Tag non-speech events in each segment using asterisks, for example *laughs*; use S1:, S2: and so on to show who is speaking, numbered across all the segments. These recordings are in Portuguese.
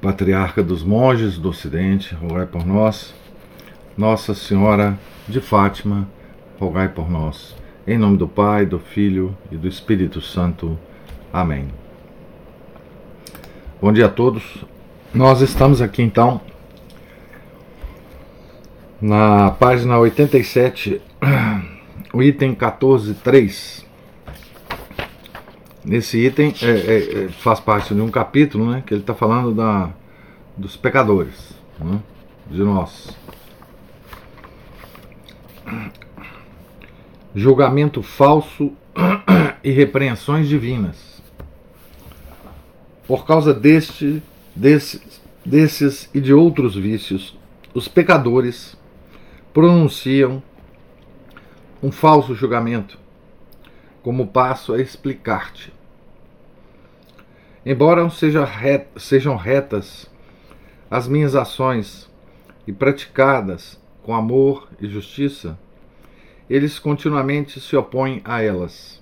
S1: patriarca dos monges do Ocidente, rogai por nós. Nossa Senhora de Fátima, rogai por nós. Em nome do Pai, do Filho e do Espírito Santo. Amém. Bom dia a todos. Nós estamos aqui então na página 87, o item 14.3. Nesse item é, é, é, faz parte de um capítulo né, que ele está falando da, dos pecadores, né, de nós. Julgamento falso *clears throat* e repreensões divinas. Por causa deste, desses, desses e de outros vícios, os pecadores pronunciam um falso julgamento como passo a explicar-te. Embora sejam retas as minhas ações e praticadas com amor e justiça, eles continuamente se opõem a elas.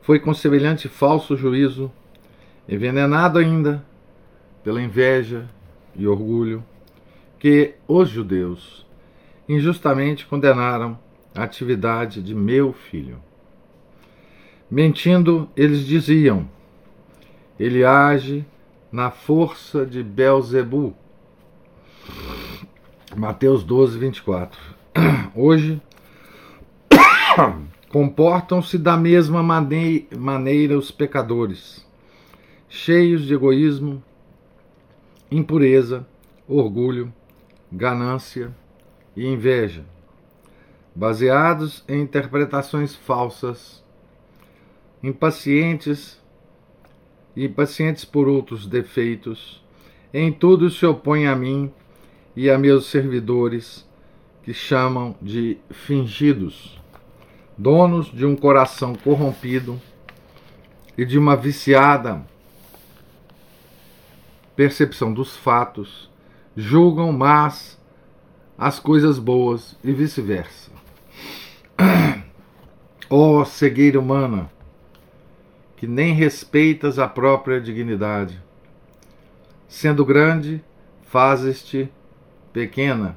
S1: Foi com semelhante falso juízo, envenenado ainda pela inveja e orgulho, que os judeus injustamente condenaram a atividade de meu filho. Mentindo, eles diziam: ele age na força de Belzebu. Mateus 12, 24. Hoje, *coughs* comportam-se da mesma maneira os pecadores, cheios de egoísmo, impureza, orgulho, ganância e inveja baseados em interpretações falsas, impacientes e impacientes por outros defeitos, em tudo se opõem a mim e a meus servidores, que chamam de fingidos, donos de um coração corrompido e de uma viciada percepção dos fatos, julgam mas as coisas boas e vice-versa. *clears throat* Ó oh, cegueira humana, que nem respeitas a própria dignidade. Sendo grande, fazes-te pequena.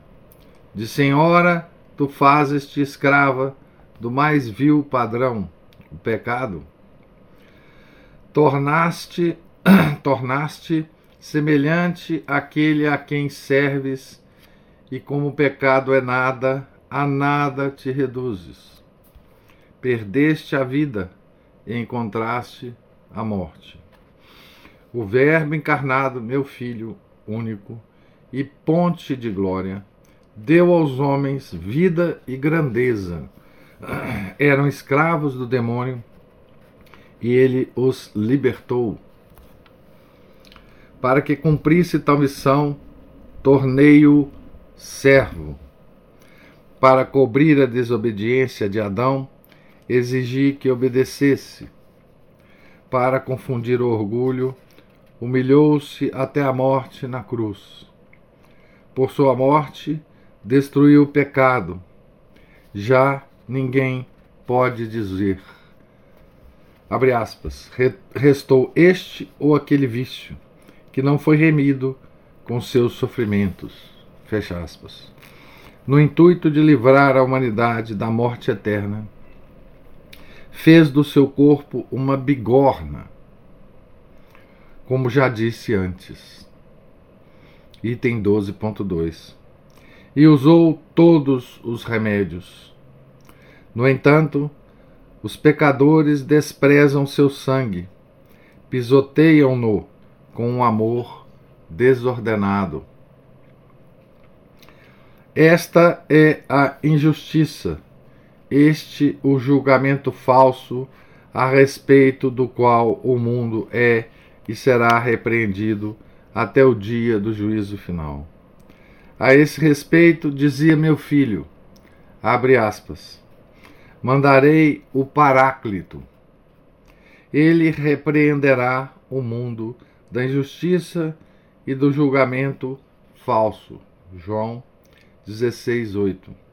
S1: De senhora, tu fazes-te escrava do mais vil padrão, o pecado. Tornaste, *clears throat* tornaste semelhante àquele a quem serves, e como o pecado é nada, a nada te reduzes. Perdeste a vida e encontraste a morte. O Verbo encarnado, meu Filho único e ponte de glória, deu aos homens vida e grandeza. *clears throat* Eram escravos do demônio e ele os libertou. Para que cumprisse tal missão, tornei-o servo para cobrir a desobediência de Adão, exigi que obedecesse. Para confundir o orgulho, humilhou-se até a morte na cruz. Por sua morte, destruiu o pecado. Já ninguém pode dizer. Abre aspas. Restou este ou aquele vício que não foi remido com seus sofrimentos. Fecha aspas no intuito de livrar a humanidade da morte eterna, fez do seu corpo uma bigorna, como já disse antes. Item 12.2. E usou todos os remédios. No entanto, os pecadores desprezam seu sangue, pisoteiam-no com um amor desordenado. Esta é a injustiça, este o julgamento falso a respeito do qual o mundo é e será repreendido até o dia do juízo final. A esse respeito, dizia meu filho, abre aspas, mandarei o Paráclito. Ele repreenderá o mundo da injustiça e do julgamento falso. João 16:8.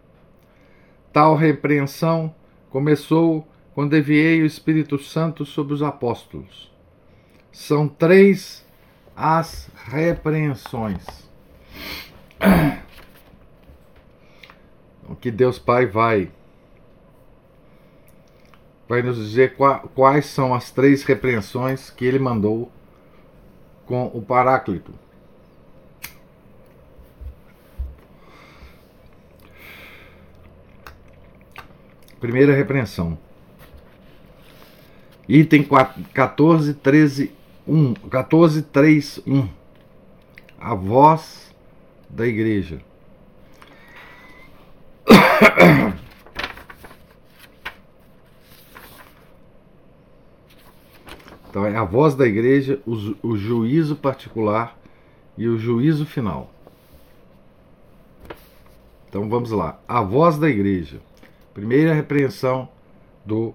S1: Tal repreensão começou quando enviei o Espírito Santo sobre os apóstolos. São três as repreensões. O que Deus Pai vai vai nos dizer quais são as três repreensões que ele mandou com o Paráclito. Primeira repreensão. Item 14, 13, 1. 14, 3, 1. A voz da igreja. *coughs* Então é a voz da igreja, o, o juízo particular e o juízo final. Então vamos lá. A voz da igreja. Primeira repreensão do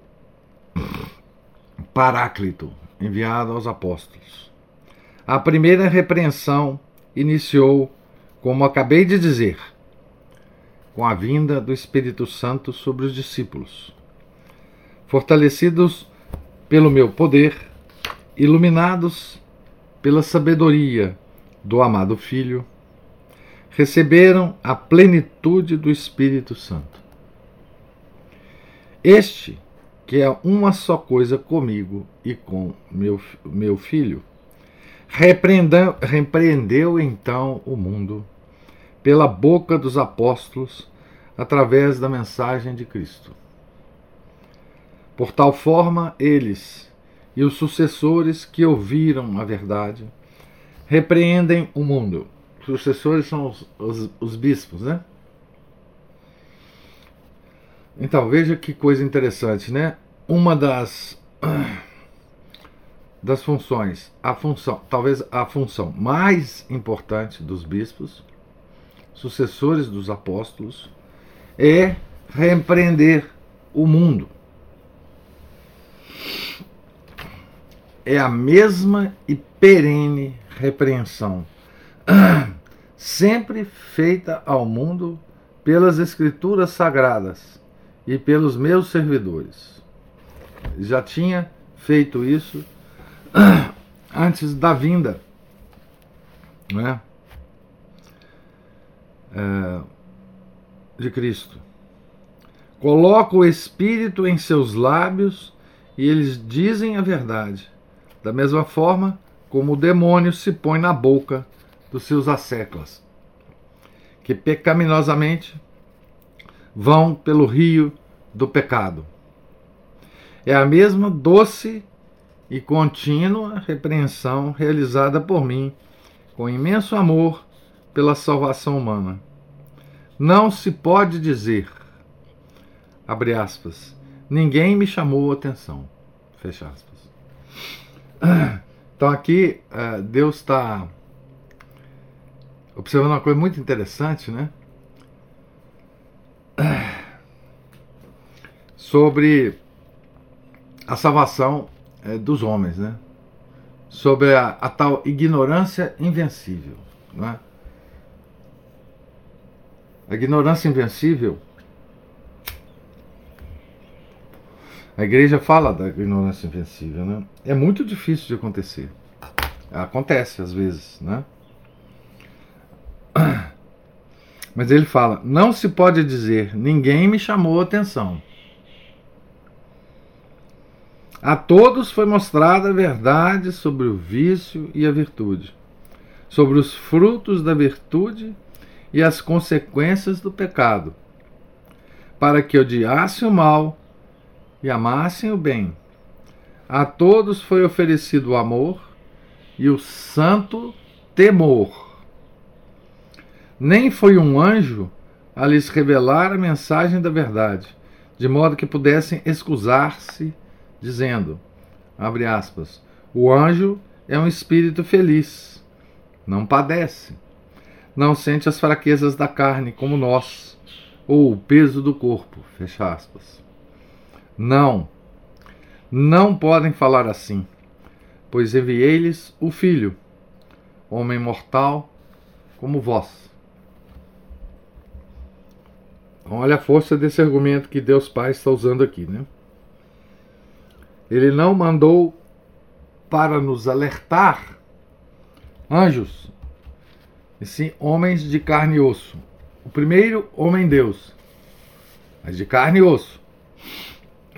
S1: Paráclito, enviado aos apóstolos. A primeira repreensão iniciou, como acabei de dizer, com a vinda do Espírito Santo sobre os discípulos. Fortalecidos pelo meu poder, iluminados pela sabedoria do amado Filho, receberam a plenitude do Espírito Santo. Este, que é uma só coisa comigo e com meu, meu filho, repreendeu, repreendeu então o mundo pela boca dos apóstolos através da mensagem de Cristo. Por tal forma, eles e os sucessores que ouviram a verdade repreendem o mundo. Os sucessores são os, os, os bispos, né? Então, veja que coisa interessante, né? Uma das *clears throat* das funções, a função, talvez a função mais importante dos bispos, sucessores dos apóstolos, é repreender o mundo. É a mesma e perene repreensão, *clears throat* sempre feita ao mundo pelas escrituras sagradas e pelos meus servidores. Já tinha feito isso *clears throat* antes da vinda né, é, de Cristo. Coloca o Espírito em seus lábios e eles dizem a verdade, da mesma forma como o demônio se põe na boca dos seus asseclas, que pecaminosamente vão pelo rio do pecado. É a mesma doce e contínua repreensão realizada por mim, com imenso amor pela salvação humana. Não se pode dizer, abre aspas, ninguém me chamou atenção, fecha aspas. *clears throat* Então aqui eh, Deus está observando uma coisa muito interessante, né? *clears throat* sobre a salvação é, dos homens, né? sobre a, a, tal ignorância invencível. Né? A ignorância invencível. A igreja fala da ignorância invencível, né? É muito difícil de acontecer. Acontece às vezes, né? Mas ele fala: não se pode dizer, ninguém me chamou a atenção. A todos foi mostrada a verdade sobre o vício e a virtude, sobre os frutos da virtude e as consequências do pecado, para que odiassem o mal e amassem o bem. A todos foi oferecido o amor e o santo temor. Nem foi um anjo a lhes revelar a mensagem da verdade, de modo que pudessem excusar-se dizendo, abre aspas, o anjo é um espírito feliz, não padece, não sente as fraquezas da carne como nós, ou o peso do corpo. Fecha aspas. Não, não podem falar assim, pois enviei-lhes o Filho, homem mortal como vós. Olha a força desse argumento que Deus Pai está usando aqui, né? Ele não mandou para nos alertar anjos, e sim homens de carne e osso. O primeiro, homem-deus, mas de carne e osso.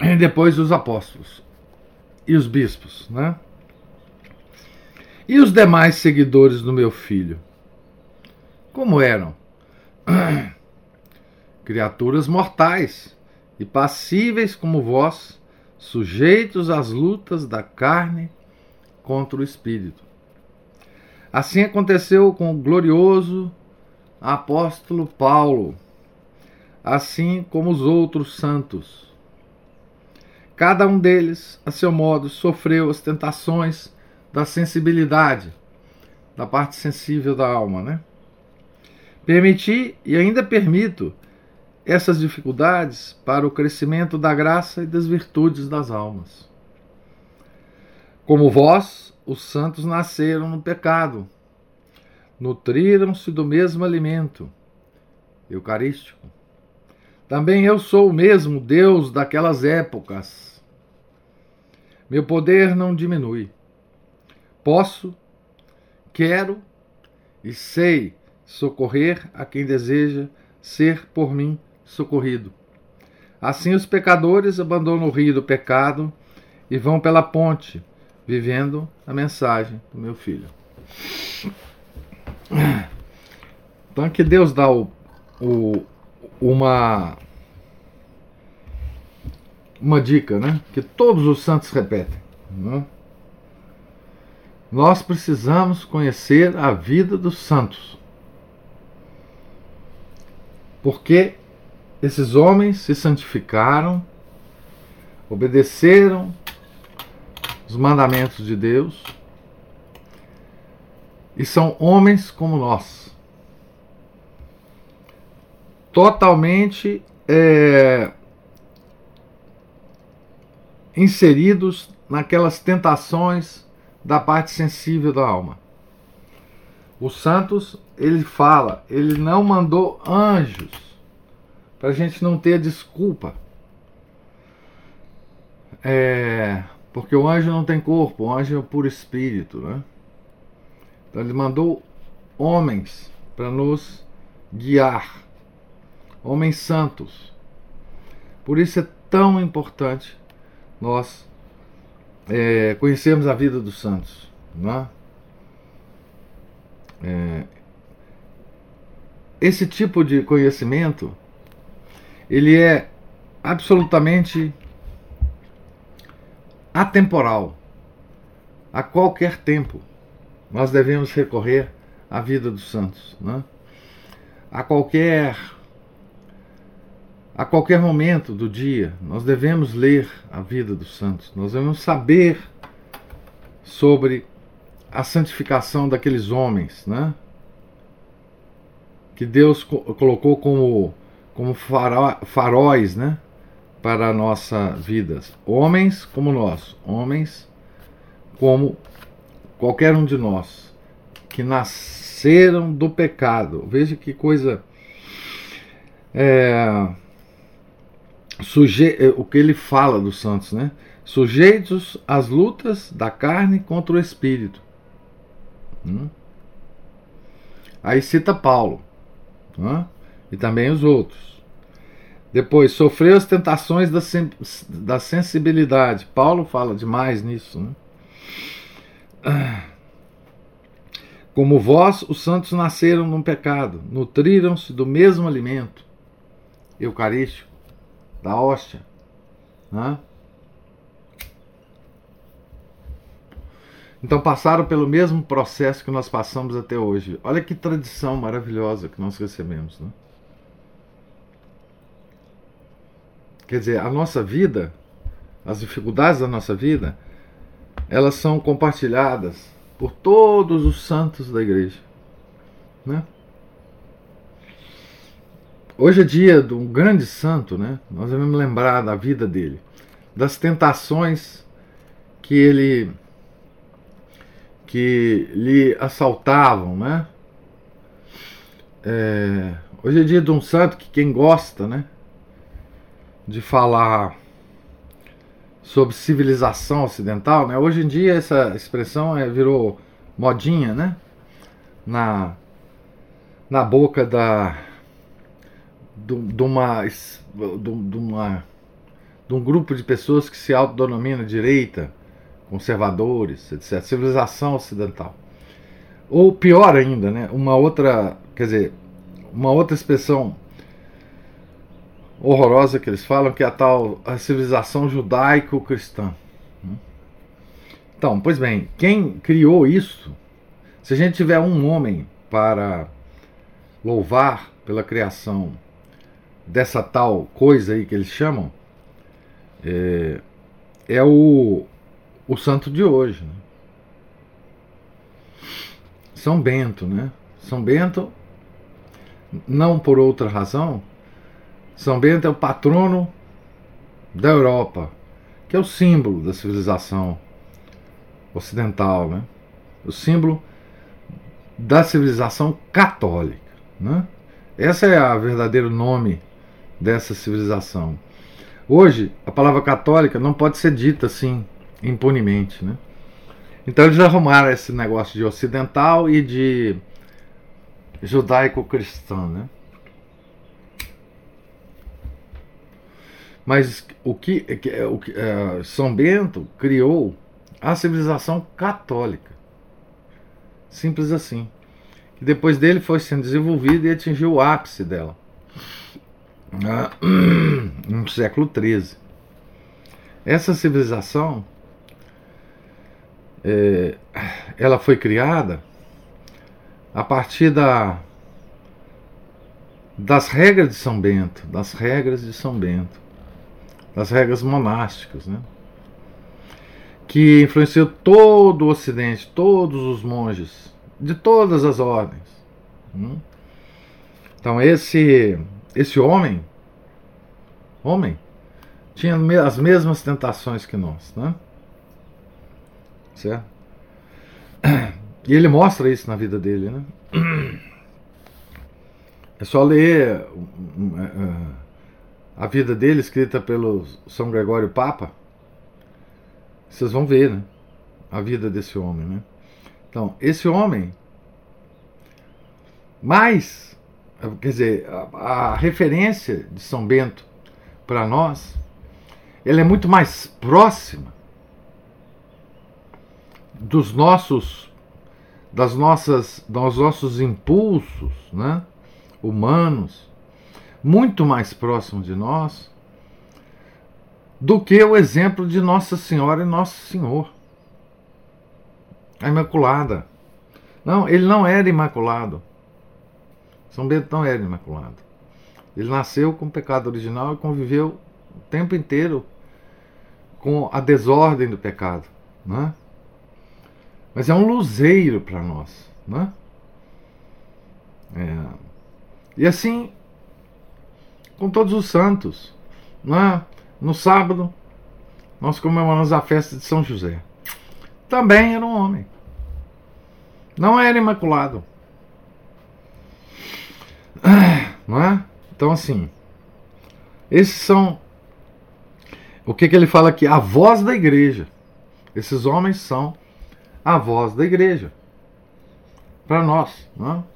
S1: E depois os apóstolos e os bispos, né? E os demais seguidores do meu filho? Como eram? *clears throat* Criaturas mortais e passíveis como vós, sujeitos às lutas da carne contra o espírito. Assim aconteceu com o glorioso apóstolo Paulo, assim como os outros santos. Cada um deles, a seu modo, sofreu as tentações da sensibilidade, da parte sensível da alma, né? Permiti e ainda permito essas dificuldades para o crescimento da graça e das virtudes das almas. Como vós, os santos nasceram no pecado, nutriram-se do mesmo alimento eucarístico. Também eu sou o mesmo Deus daquelas épocas. Meu poder não diminui. Posso, quero e sei socorrer a quem deseja ser por mim socorrido. Assim os pecadores abandonam o rio do pecado e vão pela ponte, vivendo a mensagem do meu filho. Então que Deus dá o, o, uma uma dica, né? Que todos os santos repetem. Né? Nós precisamos conhecer a vida dos santos. Porque esses homens se santificaram, obedeceram os mandamentos de Deus e são homens como nós. Totalmente é, inseridos naquelas tentações da parte sensível da alma. Os santos, ele fala, ele não mandou anjos para a gente não ter desculpa. É, porque o anjo não tem corpo, o anjo é puro espírito. Né? Então ele mandou homens para nos guiar, homens santos. Por isso é tão importante nós é, conhecermos a vida dos santos. Né? É, esse tipo de conhecimento ele é absolutamente atemporal. A qualquer tempo nós devemos recorrer à vida dos santos, né? A qualquer a qualquer momento do dia nós devemos ler a vida dos santos. Nós devemos saber sobre a santificação daqueles homens, né? Que Deus colocou como como faróis né, para a nossa vida. Homens como nós, homens como qualquer um de nós, que nasceram do pecado. Veja que coisa. É, suje, é, o que ele fala dos santos, né? Sujeitos às lutas da carne contra o espírito. Hum? Aí cita Paulo. Hum? E também os outros. Depois, sofreu as tentações da, da sensibilidade. Paulo fala demais nisso. Né? Como vós, os santos nasceram num pecado, nutriram-se do mesmo alimento eucarístico, da hóstia. Né? Então passaram pelo mesmo processo que nós passamos até hoje. Olha que tradição maravilhosa que nós recebemos. Né? Quer dizer, a nossa vida, as dificuldades da nossa vida, elas são compartilhadas por todos os santos da igreja. Né? Hoje é dia de um grande santo, né? Nós devemos lembrar da vida dele, das tentações que ele que lhe assaltavam, né? É, hoje é dia de um santo que quem gosta, né? De falar sobre civilização ocidental, né? Hoje em dia essa expressão é, virou modinha, né? Na, na boca da de, uma de, de uma de um grupo de pessoas que se autodenomina direita, conservadores, etc. Civilização ocidental. Ou pior ainda, né? Uma outra, quer dizer, uma outra expressão horrorosa que eles falam, que é a tal a civilização judaico-cristã. Então, pois bem, quem criou isso, se a gente tiver um homem para louvar pela criação dessa tal coisa aí que eles chamam, é, é o, o santo de hoje. Né? São Bento, né? São Bento, não por outra razão, são Bento é o patrono da Europa, que é o símbolo da civilização ocidental, né? o símbolo da civilização católica. Né? Esse é o verdadeiro nome dessa civilização. Hoje, a palavra católica não pode ser dita assim, impunemente. Né? Então, eles arrumaram esse negócio de ocidental e de judaico-cristão. Né? Mas o que, o que é, São Bento criou a civilização católica. Simples assim. Que depois dele foi sendo desenvolvida e atingiu o ápice dela. Ah, *clears throat* no século XIII. Essa civilização é, ela foi criada a partir da, das regras de São Bento, das regras de São Bento das regras monásticas, né? que influenciou todo o Ocidente, todos os monges, de todas as ordens. Né? Então esse esse homem, homem, tinha as mesmas tentações que nós, né? Certo? *clears throat* E ele mostra isso na vida dele, né? *clears throat* É só ler é, é, a vida dele, escrita pelo São Gregório Papa, vocês vão ver, né? A vida desse homem, né? Então, esse homem, mais, quer dizer, a, a referência de São Bento para nós, ela é muito mais próxima dos nossos das nossas dos nossos impulsos, né, humanos muito mais próximo de nós do que o exemplo de Nossa Senhora e Nosso Senhor. A Imaculada. Não, ele não era imaculado. São Bento não era imaculado. Ele nasceu com o pecado original e conviveu o tempo inteiro com a desordem do pecado. Né? Mas é um luzeiro para nós. Né? É. E assim com todos os santos. Né? No sábado, nós comemoramos a festa de São José. Também era um homem. Não era imaculado. Não é? Então, assim, esses são. O que, que ele fala aqui? A voz da igreja. Esses homens são a voz da igreja. Para nós. Não é?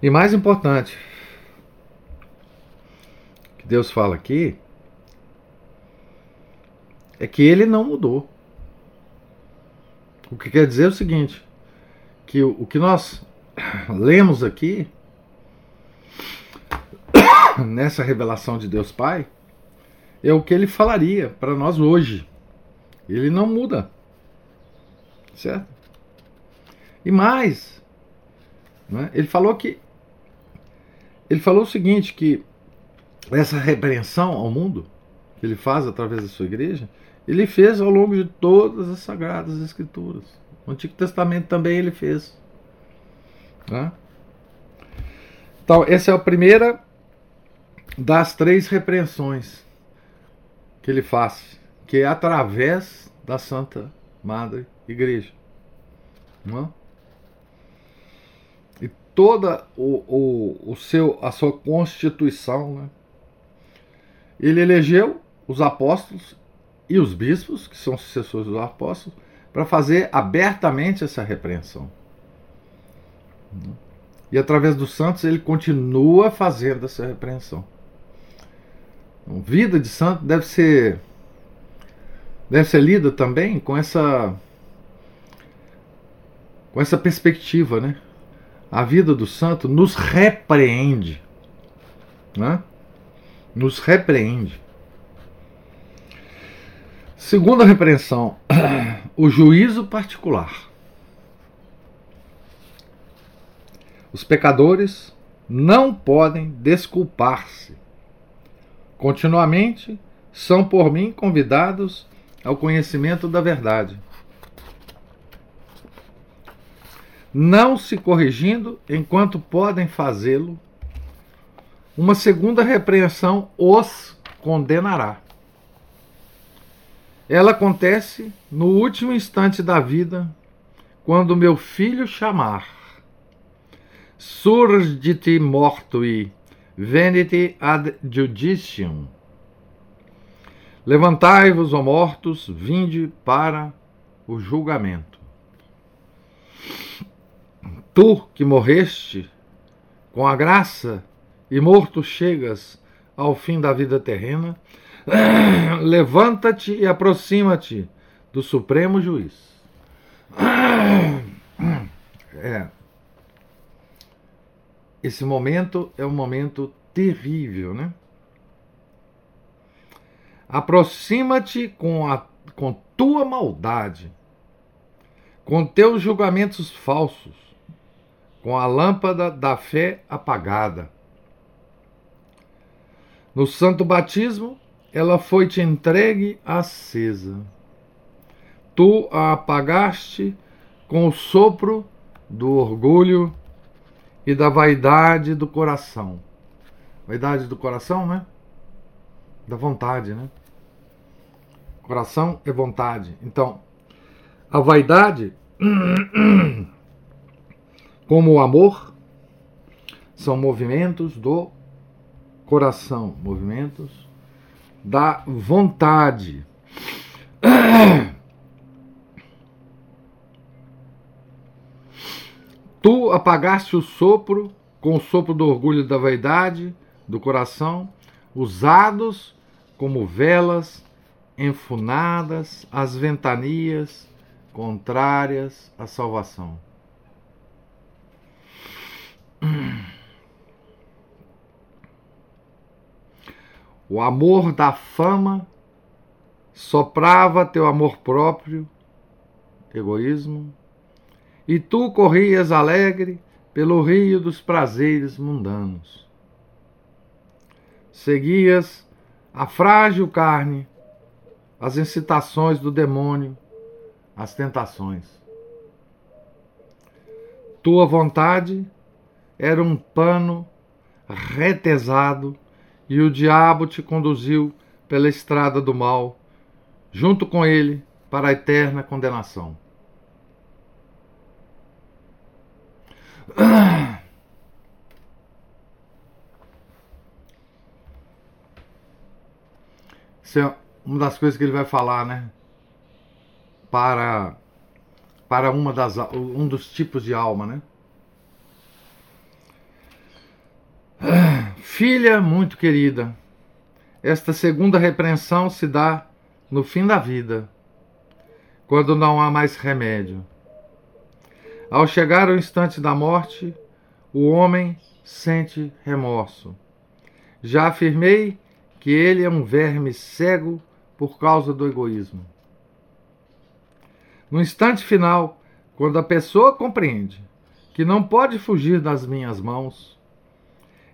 S1: E mais importante, que Deus fala aqui, é que ele não mudou. O que quer dizer é o seguinte: que o, que nós lemos aqui, *coughs* nessa revelação de Deus Pai, é o que ele falaria para nós hoje. Ele não muda. Certo? E mais, né, ele falou que ele falou o seguinte: que essa repreensão ao mundo que ele faz através da sua igreja, ele fez ao longo de todas as sagradas escrituras. O Antigo Testamento também ele fez. Né? Então, essa é a primeira das três repreensões que ele faz, que é através da Santa Madre Igreja. Não? Toda o, o, o seu, a sua constituição, né? ele elegeu os apóstolos e os bispos, que são sucessores dos apóstolos, para fazer abertamente essa repreensão. E através dos santos ele continua fazendo essa repreensão. Então, vida de santo deve ser deve ser lida também com essa com essa perspectiva, né? A vida do santo nos repreende, né? Nos repreende. Segunda repreensão, *clears throat* o juízo particular. Os pecadores não podem desculpar-se. Continuamente são por mim convidados ao conhecimento da verdade. Não se corrigindo enquanto podem fazê-lo, uma segunda repreensão os condenará. Ela acontece no último instante da vida, quando meu filho chamar. Surgite mortui, venite ad judicium. Levantai-vos, ó mortos, vinde para o julgamento. Tu que morreste, com a graça e morto chegas ao fim da vida terrena, *clears throat* Levanta-te e aproxima-te do Supremo Juiz. *clears throat* É. Esse momento é um momento terrível, né? Aproxima-te com a com tua maldade, com teus julgamentos falsos, com a lâmpada da fé apagada. No santo batismo, ela foi-te entregue acesa. Tu a apagaste com o sopro do orgulho e da vaidade do coração. Vaidade do coração, né? Da vontade, né? Coração é vontade. Então, a vaidade, *clears throat* como o amor, são movimentos do coração, movimentos da vontade. *clears throat* Tu apagaste o sopro com o sopro do orgulho da vaidade do coração, usados como velas enfunadas às ventanias contrárias à salvação. O amor da fama soprava teu amor próprio, egoísmo, e tu corrias alegre pelo rio dos prazeres mundanos. Seguias a frágil carne, as incitações do demônio, as tentações. Tua vontade era um pano retesado e o diabo te conduziu pela estrada do mal, junto com ele para a eterna condenação. Isso é uma das coisas que ele vai falar, né? Para para uma das um dos tipos de alma, né? *sighs* Filha muito querida, esta segunda repreensão se dá no fim da vida, quando não há mais remédio. Ao chegar o instante da morte, o homem sente remorso. Já afirmei que ele é um verme cego por causa do egoísmo. No instante final, quando a pessoa compreende que não pode fugir das minhas mãos,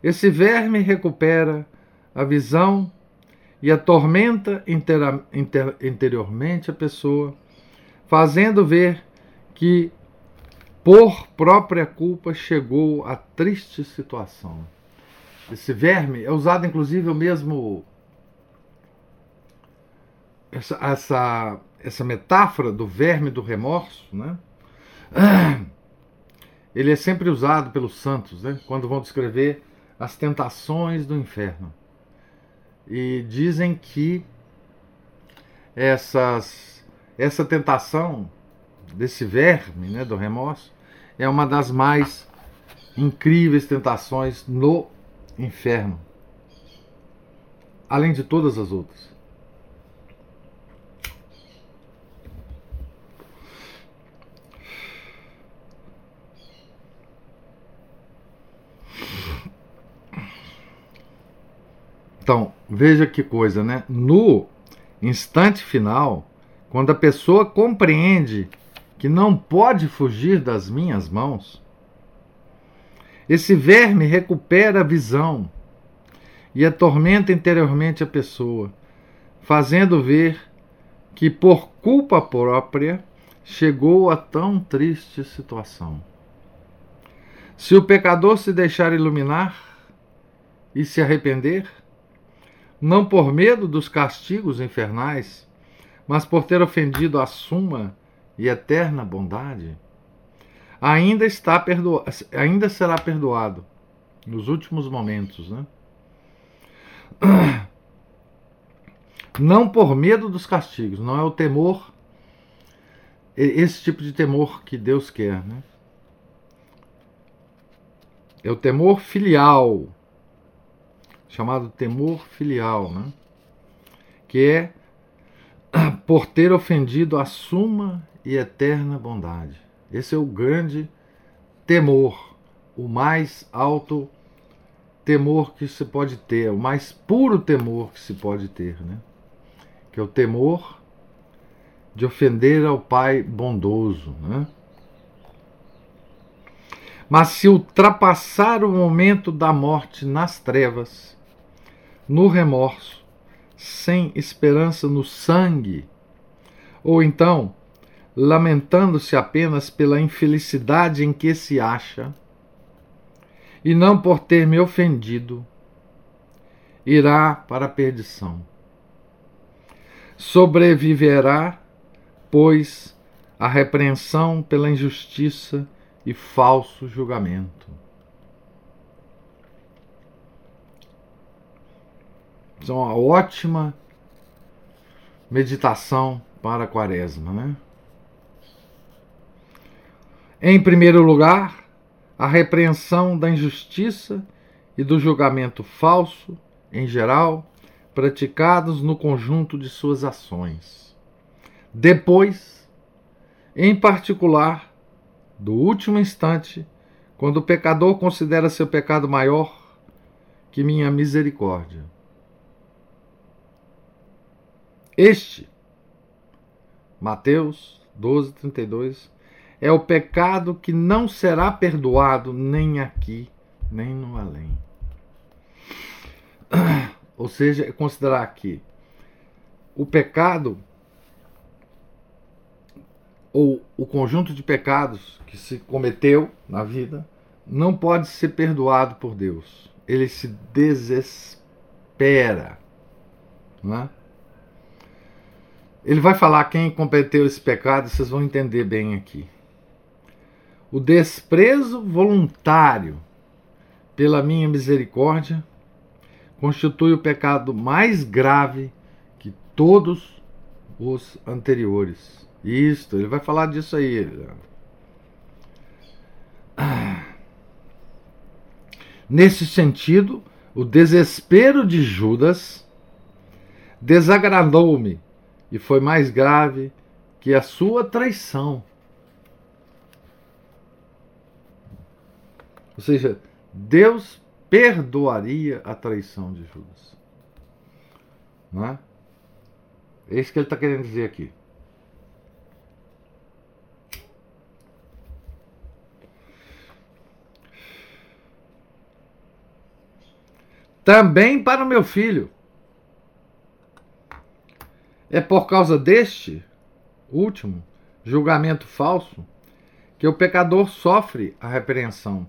S1: esse verme recupera a visão e atormenta inter, interiormente a pessoa, fazendo ver que por própria culpa chegou à triste situação. Esse verme é usado inclusive o mesmo essa, essa, essa metáfora do verme do remorso, né? *clears throat* Ele é sempre usado pelos santos, né? Quando vão descrever as tentações do inferno. E dizem que essas, essa tentação desse verme, né, do remorso, é uma das mais incríveis tentações no inferno, além de todas as outras. Então, veja que coisa, né? No instante final, quando a pessoa compreende que não pode fugir das minhas mãos, esse verme recupera a visão e atormenta interiormente a pessoa, fazendo ver que por culpa própria chegou a tão triste situação. Se o pecador se deixar iluminar e se arrepender, não por medo dos castigos infernais, mas por ter ofendido a suma e eterna bondade, ainda está perdoado, ainda será perdoado nos últimos momentos, né? *clears throat* Não por medo dos castigos, não é o temor esse tipo de temor que Deus quer, né? É o temor filial, chamado temor filial, né? que é *clears throat* por ter ofendido a suma e eterna bondade. Esse é o grande temor, o mais alto temor que se pode ter, o mais puro temor que se pode ter, né? Que é o temor de ofender ao Pai bondoso, né? Mas se ultrapassar o momento da morte nas trevas, no remorso, sem esperança no sangue, ou então lamentando-se apenas pela infelicidade em que se acha, e não por ter me ofendido, irá para a perdição. Sobreviverá, pois, a repreensão pela injustiça e falso julgamento. Então, uma ótima meditação para a quaresma, né? Em primeiro lugar, a repreensão da injustiça e do julgamento falso, em geral, praticados no conjunto de suas ações. Depois, em particular, do último instante, quando o pecador considera seu pecado maior que minha misericórdia. Este, Mateus 12, 32, é o pecado que não será perdoado nem aqui, nem no além. *clears throat* Ou seja, é considerar que o pecado ou o conjunto de pecados que se cometeu na vida não pode ser perdoado por Deus. Ele se desespera. Não é? Ele vai falar quem cometeu esse pecado, vocês vão entender bem aqui. O desprezo voluntário pela minha misericórdia constitui o pecado mais grave que todos os anteriores. Isto, ele vai falar disso aí. Nesse sentido, o desespero de Judas desagradou-me e foi mais grave que a sua traição. Ou seja, Deus perdoaria a traição de Judas. Não é? É isso que ele está querendo dizer aqui. Também para o meu filho É por causa deste último julgamento falso que o pecador sofre a repreensão.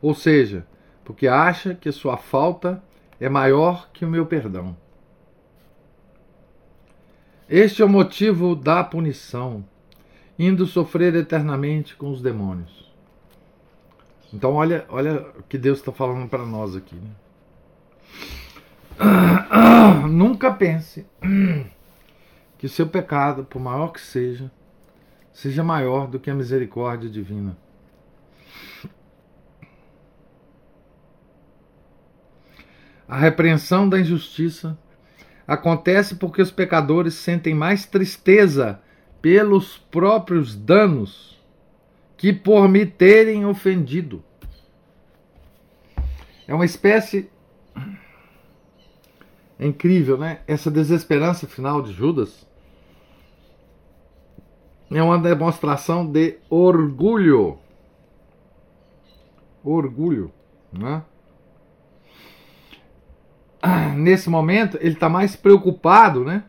S1: Ou seja, porque acha que sua falta é maior que o meu perdão. Este é o motivo da punição, indo sofrer eternamente com os demônios. Então olha, olha o que Deus está falando para nós aqui. Né? *coughs* Nunca pense *coughs* que o seu pecado, por maior que seja, seja maior do que a misericórdia divina. *coughs* A repreensão da injustiça acontece porque os pecadores sentem mais tristeza pelos próprios danos que por me terem ofendido. É uma espécie é incrível, né? Essa desesperança final de Judas é uma demonstração de orgulho. Orgulho, né? Nesse momento, ele está mais preocupado, né?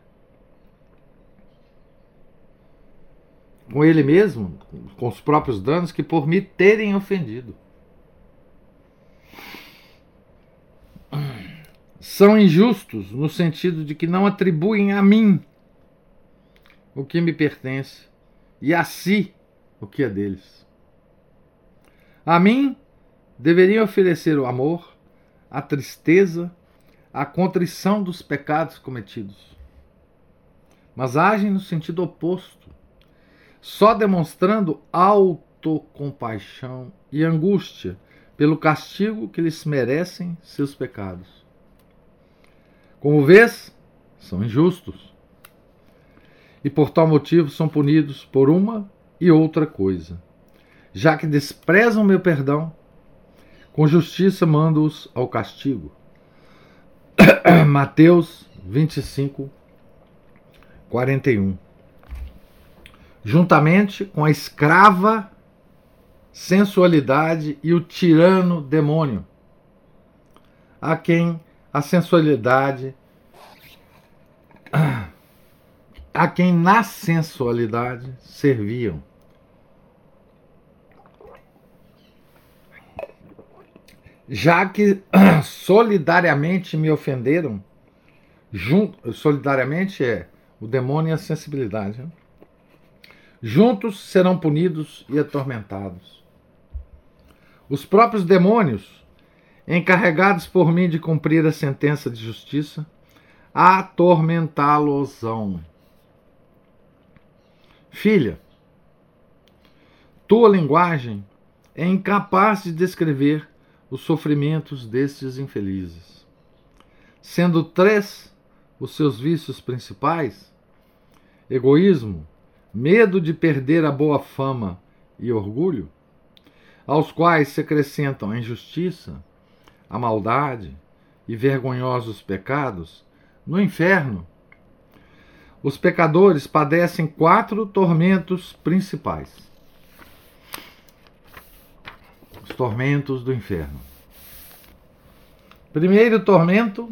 S1: Com ele mesmo, com os próprios danos, que por me terem ofendido. São injustos no sentido de que não atribuem a mim o que me pertence e a si o que é deles. A mim deveriam oferecer o amor, a tristeza, a contrição dos pecados cometidos. Mas agem no sentido oposto, só demonstrando autocompaixão e angústia pelo castigo que lhes merecem seus pecados. Como vês, são injustos. E por tal motivo são punidos por uma e outra coisa. Já que desprezam meu perdão, com justiça mando-os ao castigo. *coughs* Mateus 25, 41. Juntamente com a escrava sensualidade e o tirano demônio, a quem a sensualidade, a quem na sensualidade serviam. Já que *clears throat* solidariamente me ofenderam, junto, solidariamente é o demônio e a sensibilidade. Né? Juntos serão punidos e atormentados. Os próprios demônios encarregados por mim de cumprir a sentença de justiça, atormentá-losão. Filha, tua linguagem é incapaz de descrever os sofrimentos destes infelizes. Sendo três os seus vícios principais: egoísmo, medo de perder a boa fama e orgulho, aos quais se acrescentam a injustiça, a maldade e vergonhosos pecados, no inferno, os pecadores padecem quatro tormentos principais. Os tormentos do inferno. Primeiro tormento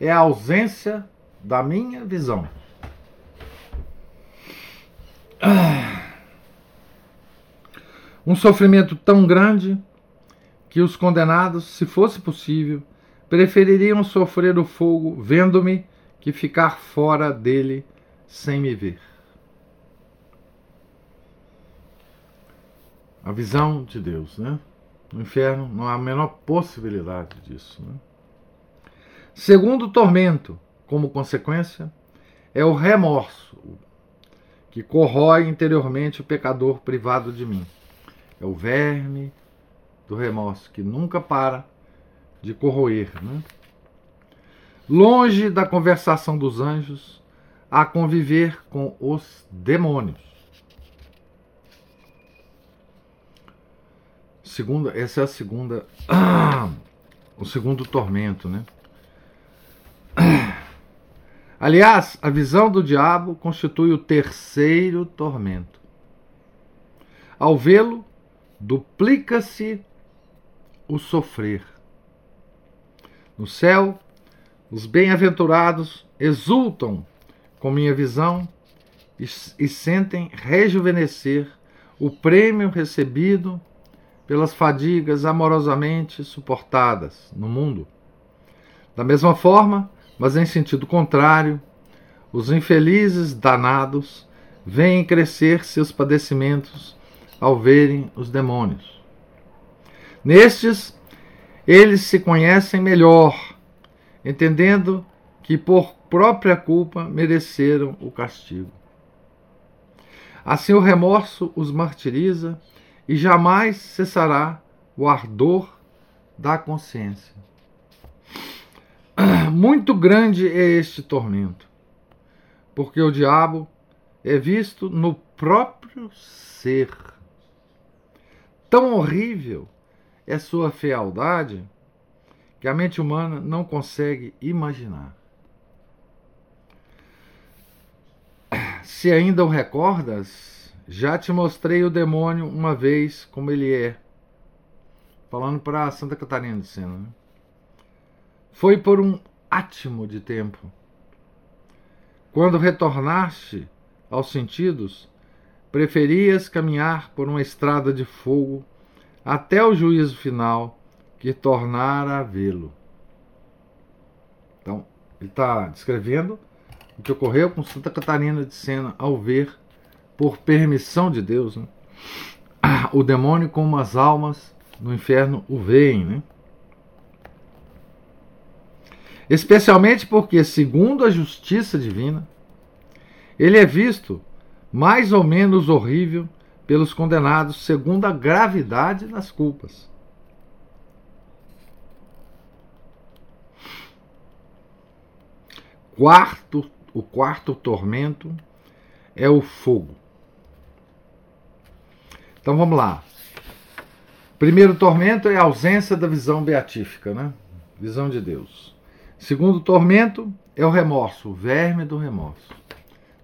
S1: é a ausência da minha visão. Um sofrimento tão grande que os condenados, se fosse possível, prefeririam sofrer o fogo vendo-me que ficar fora dele sem me ver. A visão de Deus, né? No inferno não há a menor possibilidade disso. Né? Segundo tormento, como consequência, é o remorso, que corrói interiormente o pecador privado de mim. É o verme do remorso, que nunca para de corroer. Né? Longe da conversação dos anjos, a conviver com os demônios. Segunda, essa é a segunda, *clears throat* o segundo tormento, né? *clears throat* Aliás, a visão do diabo constitui o terceiro tormento. Ao vê-lo, duplica-se o sofrer. No céu, os bem-aventurados exultam com minha visão e, e sentem rejuvenescer o prêmio recebido pelas fadigas amorosamente suportadas no mundo. Da mesma forma, mas em sentido contrário, os infelizes danados veem crescer seus padecimentos ao verem os demônios. Nestes, eles se conhecem melhor, entendendo que por própria culpa mereceram o castigo. Assim o remorso os martiriza e jamais cessará o ardor da consciência. *clears throat* Muito grande é este tormento, porque o diabo é visto no próprio ser. Tão horrível é sua fealdade que a mente humana não consegue imaginar. Se ainda o recordas, já te mostrei o demônio uma vez como ele é. Falando para Santa Catarina de Sena. Né? Foi por um átimo de tempo. Quando retornaste aos sentidos, preferias caminhar por uma estrada de fogo até o juízo final que tornara a vê-lo. Então, ele está descrevendo o que ocorreu com Santa Catarina de Sena ao ver, por permissão de Deus, né, o demônio como as almas no inferno o veem. Né? Especialmente porque, segundo a justiça divina, ele é visto mais ou menos horrível pelos condenados segundo a gravidade das culpas. Quarto, o quarto tormento é o fogo. Então vamos lá. Primeiro tormento é a ausência da visão beatífica, né? Visão de Deus. Segundo tormento é o remorso, o verme do remorso.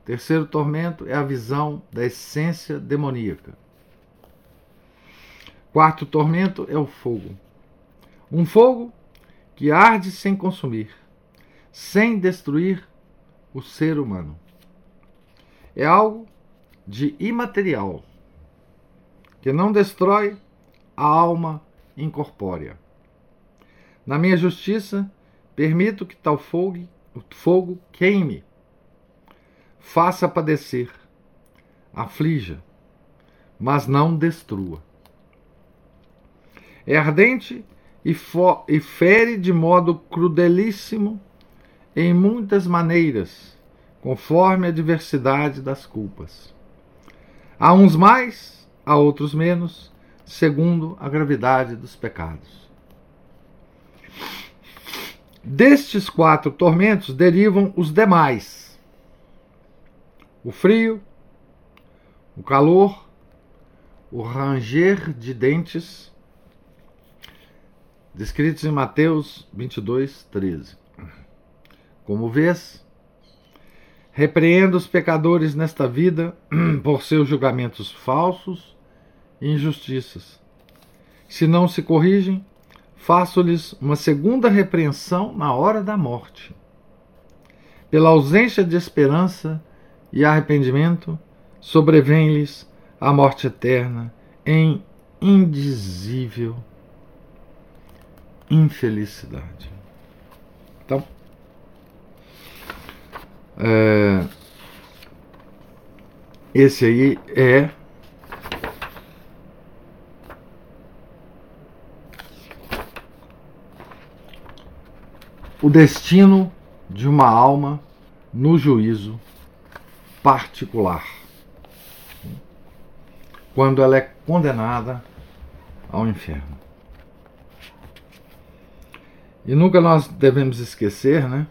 S1: Terceiro tormento é a visão da essência demoníaca. Quarto tormento é o fogo. Um fogo que arde sem consumir, sem destruir o ser humano. É algo de imaterial, que não destrói a alma incorpórea. Na minha justiça, permito que tal fogo, fogo queime faça padecer, aflija, mas não destrua. É ardente e, e fere de modo crudelíssimo em muitas maneiras, conforme a diversidade das culpas. Há uns mais, há outros menos, segundo a gravidade dos pecados. Destes quatro tormentos derivam os demais, o frio, o calor, o ranger de dentes, descritos em Mateus 22, 13. Como vês, repreendo os pecadores nesta vida *clears throat* por seus julgamentos falsos e injustiças. Se não se corrigem, faço-lhes uma segunda repreensão na hora da morte. Pela ausência de esperança e arrependimento, sobrevém-lhes a morte eterna em indizível infelicidade. Então, é, esse aí é o destino de uma alma no juízo particular. Quando ela é condenada ao inferno. E nunca nós devemos esquecer, né,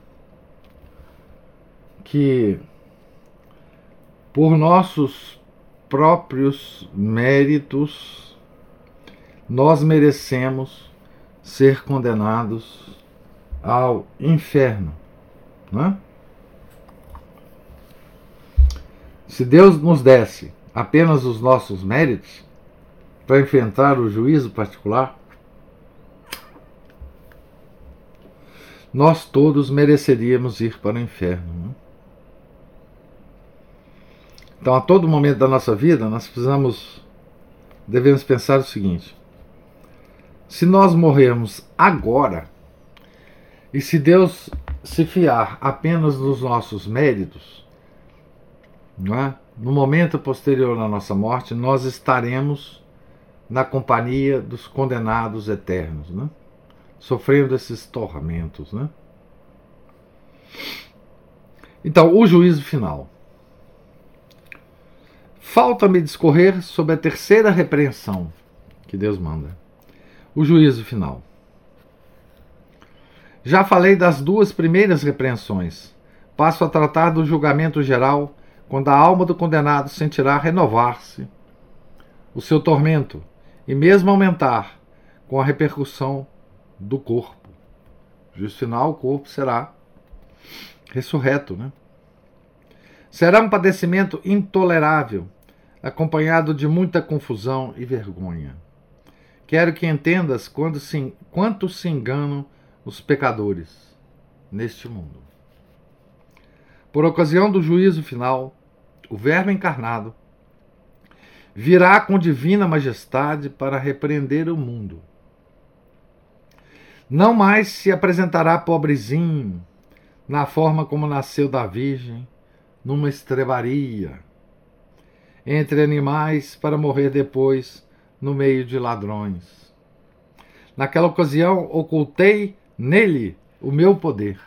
S1: que por nossos próprios méritos nós merecemos ser condenados ao inferno, né? Se Deus nos desse apenas os nossos méritos para enfrentar o juízo particular, nós todos mereceríamos ir para o inferno. Né? Então, a todo momento da nossa vida, nós precisamos, devemos pensar o seguinte: se nós morrermos agora, e se Deus se fiar apenas nos nossos méritos, é? no momento posterior à nossa morte, nós estaremos na companhia dos condenados eternos, né? sofrendo esses tormentos. Né? Então, o juízo final. Falta-me discorrer sobre a terceira repreensão que Deus manda: o juízo final. Já falei das duas primeiras repreensões. Passo a tratar do julgamento geral, quando a alma do condenado sentirá renovar-se o seu tormento e mesmo aumentar com a repercussão do corpo. Justo final, o corpo será ressurreto, né? Será um padecimento intolerável, acompanhado de muita confusão e vergonha. Quero que entendas quando se, quanto se enganam os pecadores neste mundo. Por ocasião do juízo final, o Verbo encarnado virá com divina majestade para repreender o mundo. Não mais se apresentará pobrezinho, na forma como nasceu da Virgem, numa estrebaria, entre animais para morrer depois no meio de ladrões. Naquela ocasião, ocultei nele o meu poder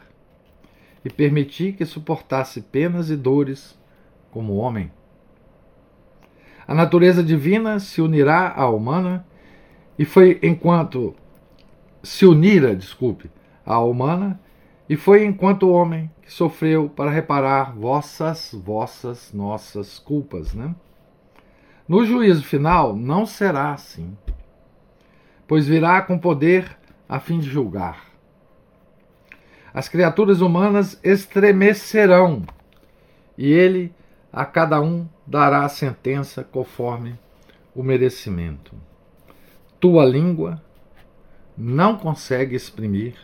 S1: e permiti que suportasse penas e dores como homem. A natureza divina se unirá à humana e foi enquanto se unira, desculpe, à humana e foi enquanto homem que sofreu para reparar vossas, vossas, nossas culpas, né? No juízo final não será assim, pois virá com poder a fim de julgar as criaturas humanas estremecerão, e ele a cada um dará a sentença conforme o merecimento. Tua língua não consegue exprimir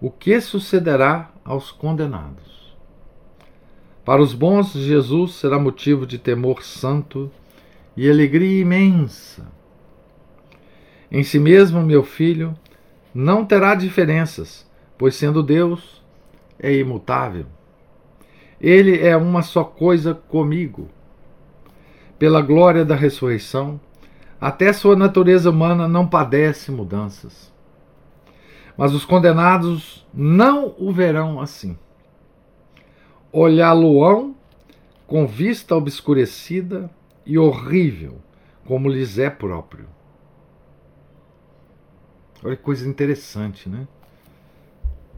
S1: o que sucederá aos condenados. Para os bons, Jesus será motivo de temor santo e alegria imensa. Em si mesmo, meu filho, não terá diferenças pois sendo Deus, é imutável. Ele é uma só coisa comigo. Pela glória da ressurreição, até sua natureza humana não padece mudanças. Mas os condenados não o verão assim. Olhá-lo-ão com vista obscurecida e horrível, como lhes é próprio. Olha que coisa interessante, né?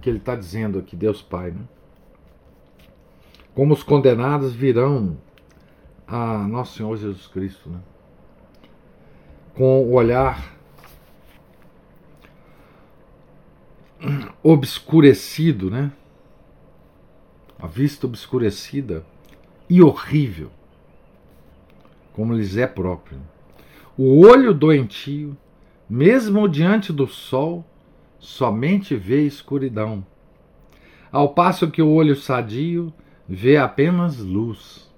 S1: que ele está dizendo aqui, Deus Pai. Né? Como os condenados virão a Nosso Senhor Jesus Cristo, né? com o olhar obscurecido, né? A vista obscurecida e horrível, como lhes é próprio. O olho doentio, mesmo diante do sol, somente vê escuridão, ao passo que o olho sadio vê apenas luz.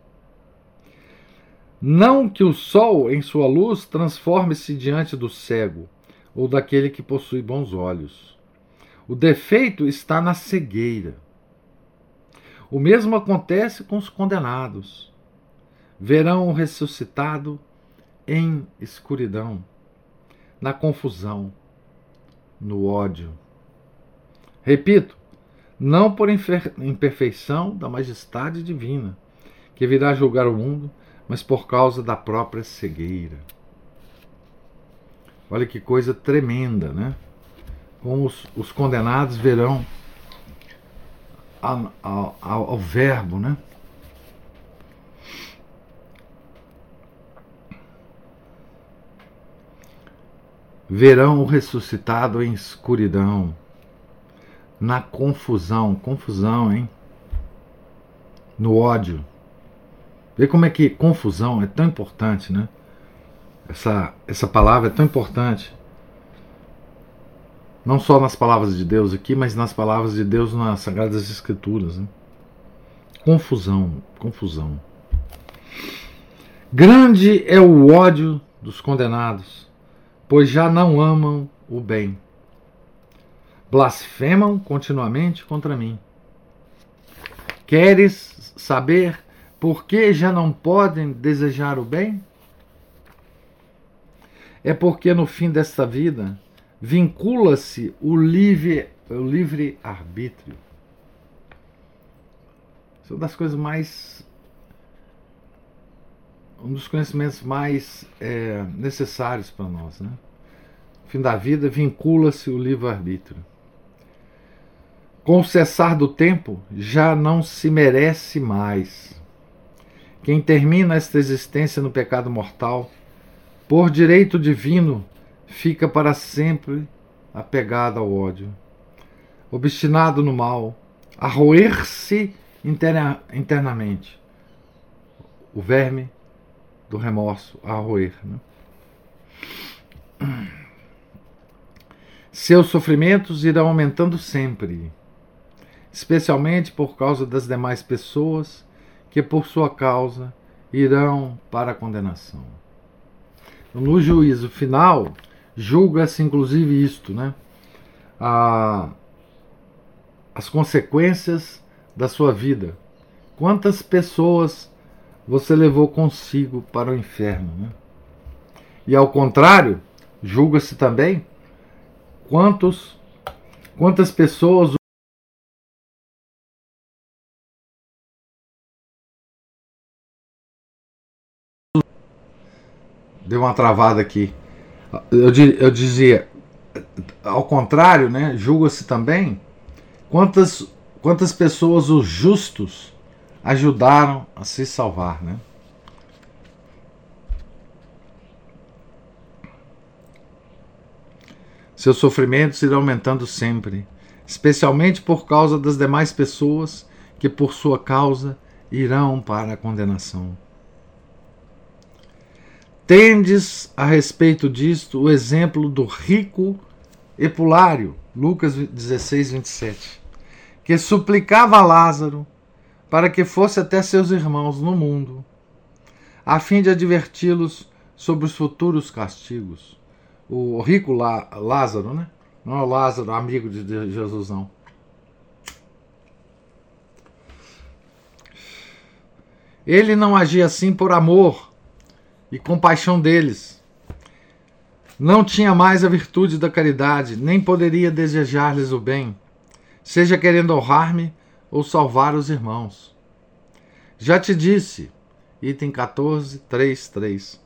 S1: Não que o sol, em sua luz, transforme-se diante do cego ou daquele que possui bons olhos. O defeito está na cegueira. O mesmo acontece com os condenados. Verão o ressuscitado em escuridão, na confusão no ódio. Repito, não por imperfeição da majestade divina, que virá julgar o mundo, mas por causa da própria cegueira. Olha que coisa tremenda, né? Como os, os condenados verão ao, ao, ao Verbo, né? verão o ressuscitado em escuridão, na confusão, confusão, hein? No ódio. Vê como é que confusão é tão importante, né? Essa, essa palavra é tão importante. Não só nas palavras de Deus aqui, mas nas palavras de Deus nas Sagradas Escrituras. Né? Confusão, confusão. Grande é o ódio dos condenados, pois já não amam o bem. Blasfemam continuamente contra mim. Queres saber por que já não podem desejar o bem? É porque no fim desta vida vincula-se o livre, o livre arbítrio. Isso é uma das coisas mais. um dos conhecimentos mais é, necessários para nós. Né? No fim da vida vincula-se o livre-arbítrio. Com o cessar do tempo, já não se merece mais. Quem termina esta existência no pecado mortal, por direito divino, fica para sempre apegado ao ódio, obstinado no mal, a roer-se interna internamente. O verme do remorso a roer. Né? Seus sofrimentos irão aumentando sempre especialmente por causa das demais pessoas que, por sua causa, irão para a condenação. No juízo final, julga-se inclusive isto, né? A, as consequências da sua vida. Quantas pessoas você levou consigo para o inferno? Né? E ao contrário, julga-se também quantos, quantas pessoas Deu uma travada aqui. Eu, eu dizia, ao contrário, né, julga-se também quantas, quantas pessoas os justos ajudaram a se salvar. Né? Seus sofrimentos irão aumentando sempre, especialmente por causa das demais pessoas que, por sua causa, irão para a condenação. Tendes a respeito disto o exemplo do rico Epulário, Lucas 16, 27, que suplicava a Lázaro para que fosse até seus irmãos no mundo, a fim de adverti-los sobre os futuros castigos. O rico Lázaro, né? Não é o Lázaro, amigo de Jesus, não. Ele não agia assim por amor e compaixão deles. Não tinha mais a virtude da caridade, nem poderia desejar-lhes o bem, seja querendo honrar-me ou salvar os irmãos. Já te disse, item 14, 3, 3,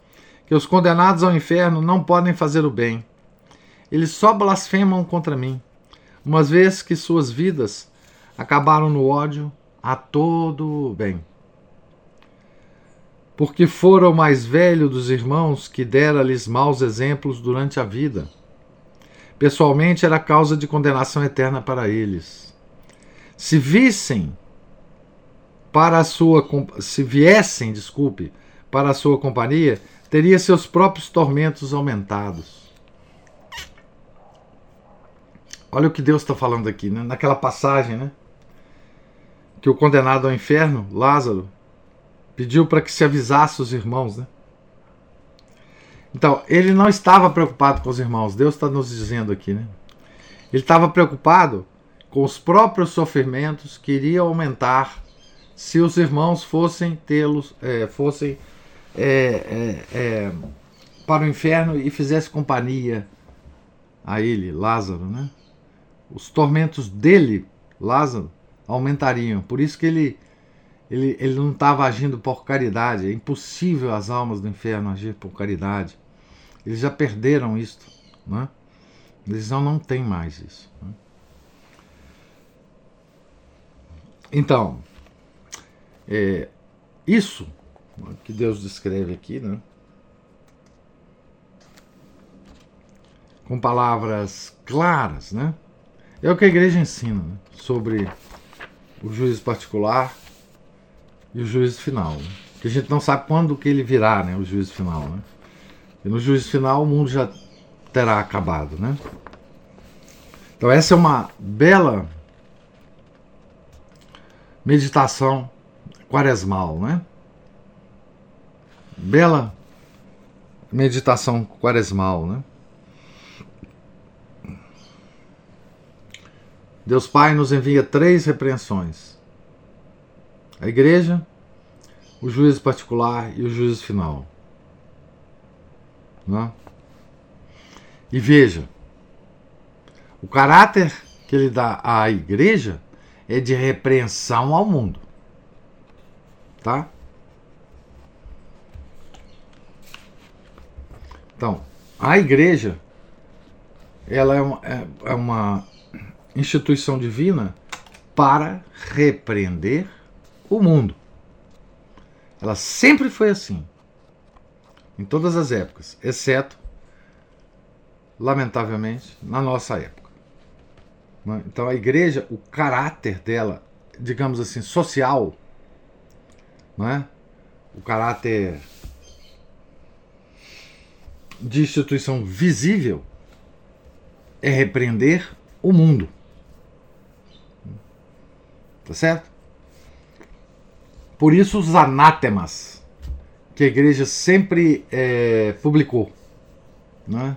S1: que os condenados ao inferno não podem fazer o bem. Eles só blasfemam contra mim, uma vez que suas vidas acabaram no ódio a todo o bem porque fora o mais velho dos irmãos que dera-lhes maus exemplos durante a vida. Pessoalmente era causa de condenação eterna para eles. Se vissem para a sua se viessem, desculpe, para a sua companhia, teria seus próprios tormentos aumentados. Olha o que Deus está falando aqui, né? naquela passagem, né? Que o condenado ao inferno, Lázaro, Pediu para que se avisasse os irmãos, né? Então, ele não estava preocupado com os irmãos, Deus está nos dizendo aqui, né? Ele estava preocupado com os próprios sofrimentos que iriam aumentar se os irmãos fossem tê-los, é, fossem é, é, é para o inferno e fizesse companhia a ele, Lázaro, né? Os tormentos dele, Lázaro, aumentariam. Por isso que ele ele, ele não estava agindo por caridade. É impossível as almas do inferno agir por caridade. Eles já perderam isto. Né? Eles não, não têm mais isso. Né? Então, é, isso que Deus descreve aqui, né? com palavras claras, né? é o que a igreja ensina né? sobre o juízo particular e o juízo final. Que a gente não sabe quando que ele virá, né, o juízo final. Né? E no juízo final o mundo já terá acabado. Né? Então essa é uma bela meditação quaresmal, né? bela meditação quaresmal, né? Deus Pai nos envia três repreensões: a igreja, o juízo particular e o juízo final. Né? E veja, o caráter que ele dá à igreja é de repreensão ao mundo. Tá? Então, a igreja ela é uma, é, é uma instituição divina para repreender o mundo. Ela sempre foi assim, em todas as épocas, exceto, lamentavelmente, na nossa época. Né? Então a igreja, o caráter dela, digamos assim, social, né? o caráter de instituição visível, é repreender o mundo. Tá certo? Por isso os anátemas que a igreja sempre é, publicou. Né?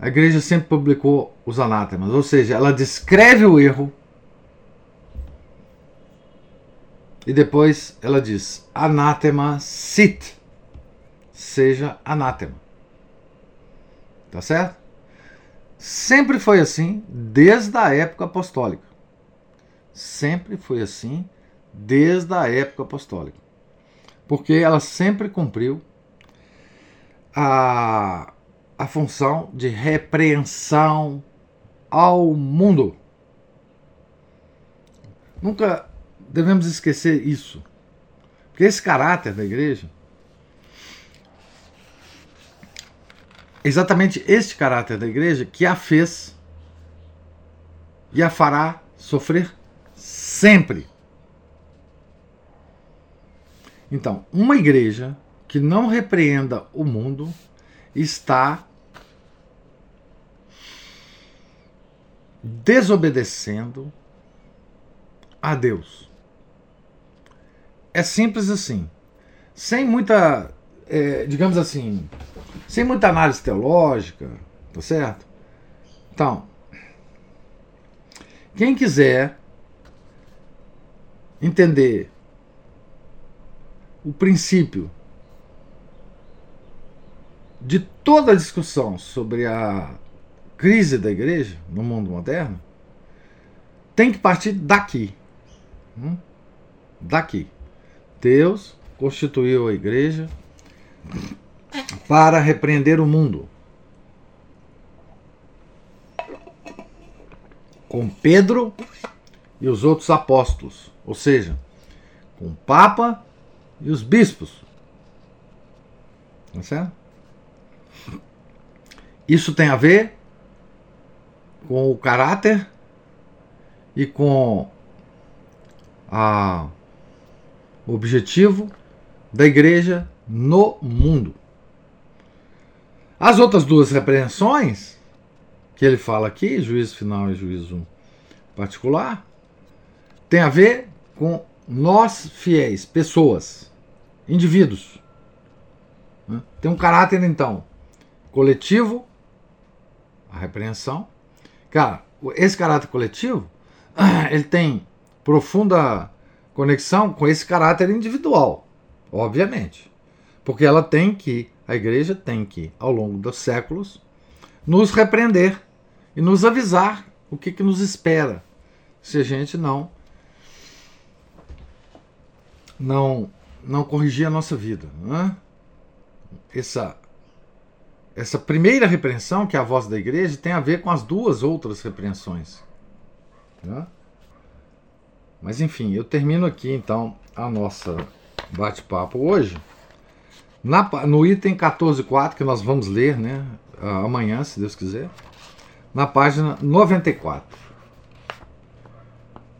S1: A igreja sempre publicou os anátemas, ou seja, ela descreve o erro e depois ela diz: anátema sit, seja anátema. Tá certo? Sempre foi assim desde a época apostólica. Sempre foi assim desde a época apostólica. Porque ela sempre cumpriu a, a função de repreensão ao mundo. Nunca devemos esquecer isso. Porque esse caráter da igreja exatamente este caráter da igreja que a fez e a fará sofrer sempre. Então, uma igreja que não repreenda o mundo está desobedecendo a Deus. É simples assim. Sem muita, é, digamos assim, sem muita análise teológica, tá certo? Então, quem quiser entender o princípio de toda a discussão sobre a crise da igreja no mundo moderno, tem que partir daqui. Hum? Daqui. Deus constituiu a igreja para repreender o mundo. Com Pedro e os outros apóstolos, ou seja, com o Papa e os bispos. Tá certo? Isso tem a ver com o caráter e com a, o objetivo da igreja no mundo. As outras duas repreensões que ele fala aqui, juízo final e juízo particular, tem a ver com nós fiéis, pessoas, indivíduos. Né? Tem um caráter, então, coletivo, a repreensão. Cara, esse caráter coletivo, *clears throat* ele tem profunda conexão com esse caráter individual, obviamente. Porque ela tem que a igreja tem que, ao longo dos séculos, nos repreender e nos avisar o que, que nos espera se a gente não não não corrigir a nossa vida. Né? Essa essa primeira repreensão, que é a voz da igreja, tem a ver com as duas outras repreensões. Né? Mas enfim, eu termino aqui então a nossa bate-papo hoje. Na, no item 14.4, que nós vamos ler né, amanhã, se Deus quiser, na página 94.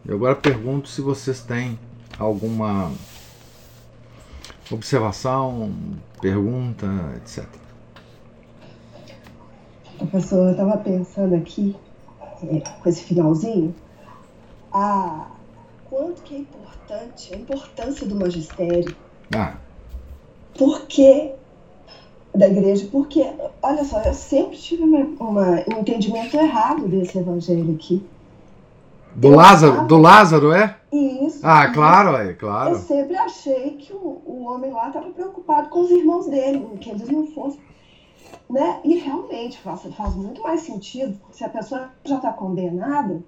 S1: Eu agora pergunto se vocês têm alguma observação, pergunta, etc.
S2: Professor, eu estava pensando aqui, é, com esse finalzinho, a quanto que é importante, a importância do magistério.
S1: Ah
S2: porque da igreja, porque, olha só, eu sempre tive uma, uma, um entendimento errado desse evangelho aqui.
S1: Do Lázaro, do Lázaro, é?
S2: Isso.
S1: Ah, claro, é, claro.
S2: Eu sempre achei que o, o homem lá estava preocupado com os irmãos dele, que eles não fossem. Né? E realmente faz, faz muito mais sentido. Se a pessoa já está condenada,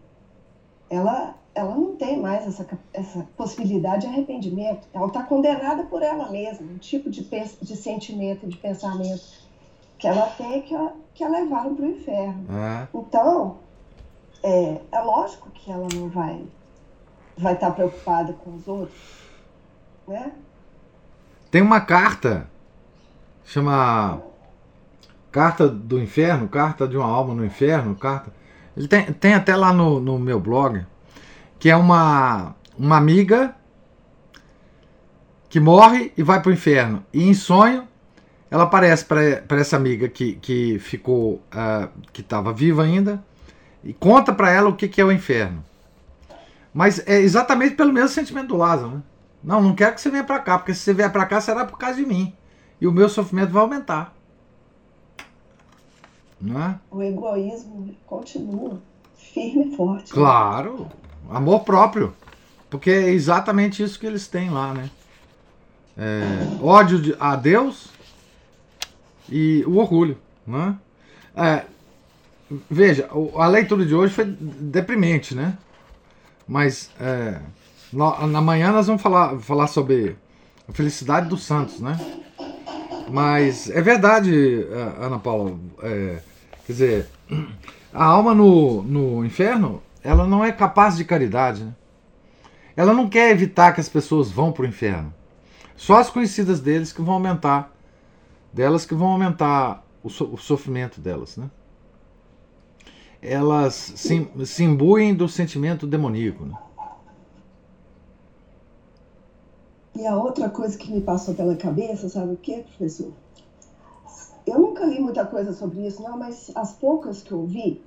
S2: ela, ela não tem mais essa, essa possibilidade de arrependimento. Ela está condenada por ela mesma, um tipo de, de sentimento, de pensamento que ela tem que, que a levaram para o inferno.
S1: É.
S2: Então, é, é lógico que ela não vai vai estar tá preocupada com os outros, né?
S1: Tem uma carta chama Carta do Inferno, Carta de uma Alma no Inferno, carta. Ele tem, tem até lá no, no meu blog que é uma uma amiga que morre e vai para o inferno e em sonho ela aparece para essa amiga que, que ficou uh, que estava viva ainda e conta para ela o que, que é o inferno. Mas é exatamente pelo mesmo sentimento do Lázaro. Né? Não, não quero que você venha para cá, porque se você vier para cá será por causa de mim. E o meu sofrimento vai aumentar. Não é?
S2: O egoísmo continua firme e forte.
S1: Né? Claro, amor próprio. Porque é exatamente isso que eles têm lá, né? É, ódio a Deus e o orgulho. Né? É, Veja, a leitura de hoje foi deprimente, né? Mas é, na manhã nós vamos falar, falar sobre a felicidade dos santos, né? Mas é verdade, é, Ana Paula. É, quer dizer, a alma no, no inferno, ela não é capaz de caridade, né? Ela não quer evitar que as pessoas vão para o inferno. Só as conhecidas deles que vão aumentar, delas que vão aumentar o, so, o sofrimento delas, né? Elas se, se imbuem do sentimento demoníaco. Né?
S2: E a outra coisa que me passou pela cabeça, sabe o que, professor? Eu nunca li muita coisa sobre isso, não, mas as poucas que eu vi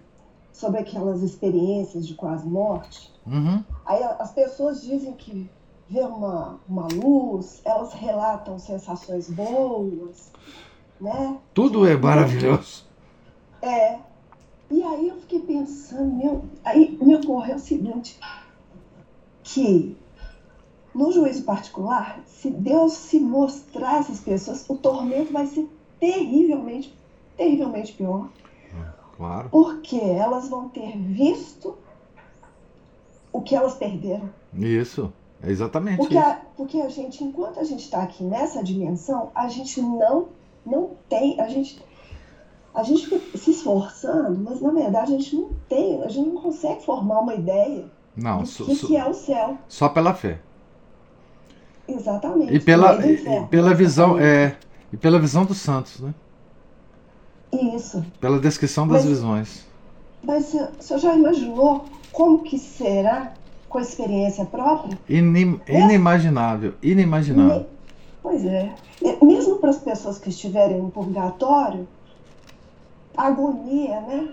S2: sobre aquelas experiências de quase morte,
S1: uhum.
S2: aí as pessoas dizem que vê uma, uma luz, elas relatam sensações boas, né?
S1: Tudo é maravilhoso.
S2: É, e aí eu fiquei pensando, meu, aí me ocorreu o seguinte, que no juízo particular, se Deus se mostrar a essas pessoas, o tormento vai ser terrivelmente, terrivelmente pior.
S1: Claro.
S2: Porque elas vão ter visto o que elas perderam.
S1: Isso, é exatamente
S2: porque
S1: isso.
S2: A, porque a gente, enquanto a gente está aqui nessa dimensão, a gente não, não tem, a gente a gente fica se esforçando, mas na verdade a gente não tem, a gente não consegue formar uma ideia
S1: não,
S2: do que, que é o céu.
S1: Só pela fé.
S2: Exatamente.
S1: E pela, e pela visão, é, e pela visão dos santos, né?
S2: Isso.
S1: Pela descrição das mas, visões.
S2: Mas o senhor já imaginou como que será com a experiência própria?
S1: Inim, inimaginável, inimaginável.
S2: Pois é. Mesmo para as pessoas que estiverem no purgatório, agonia, né?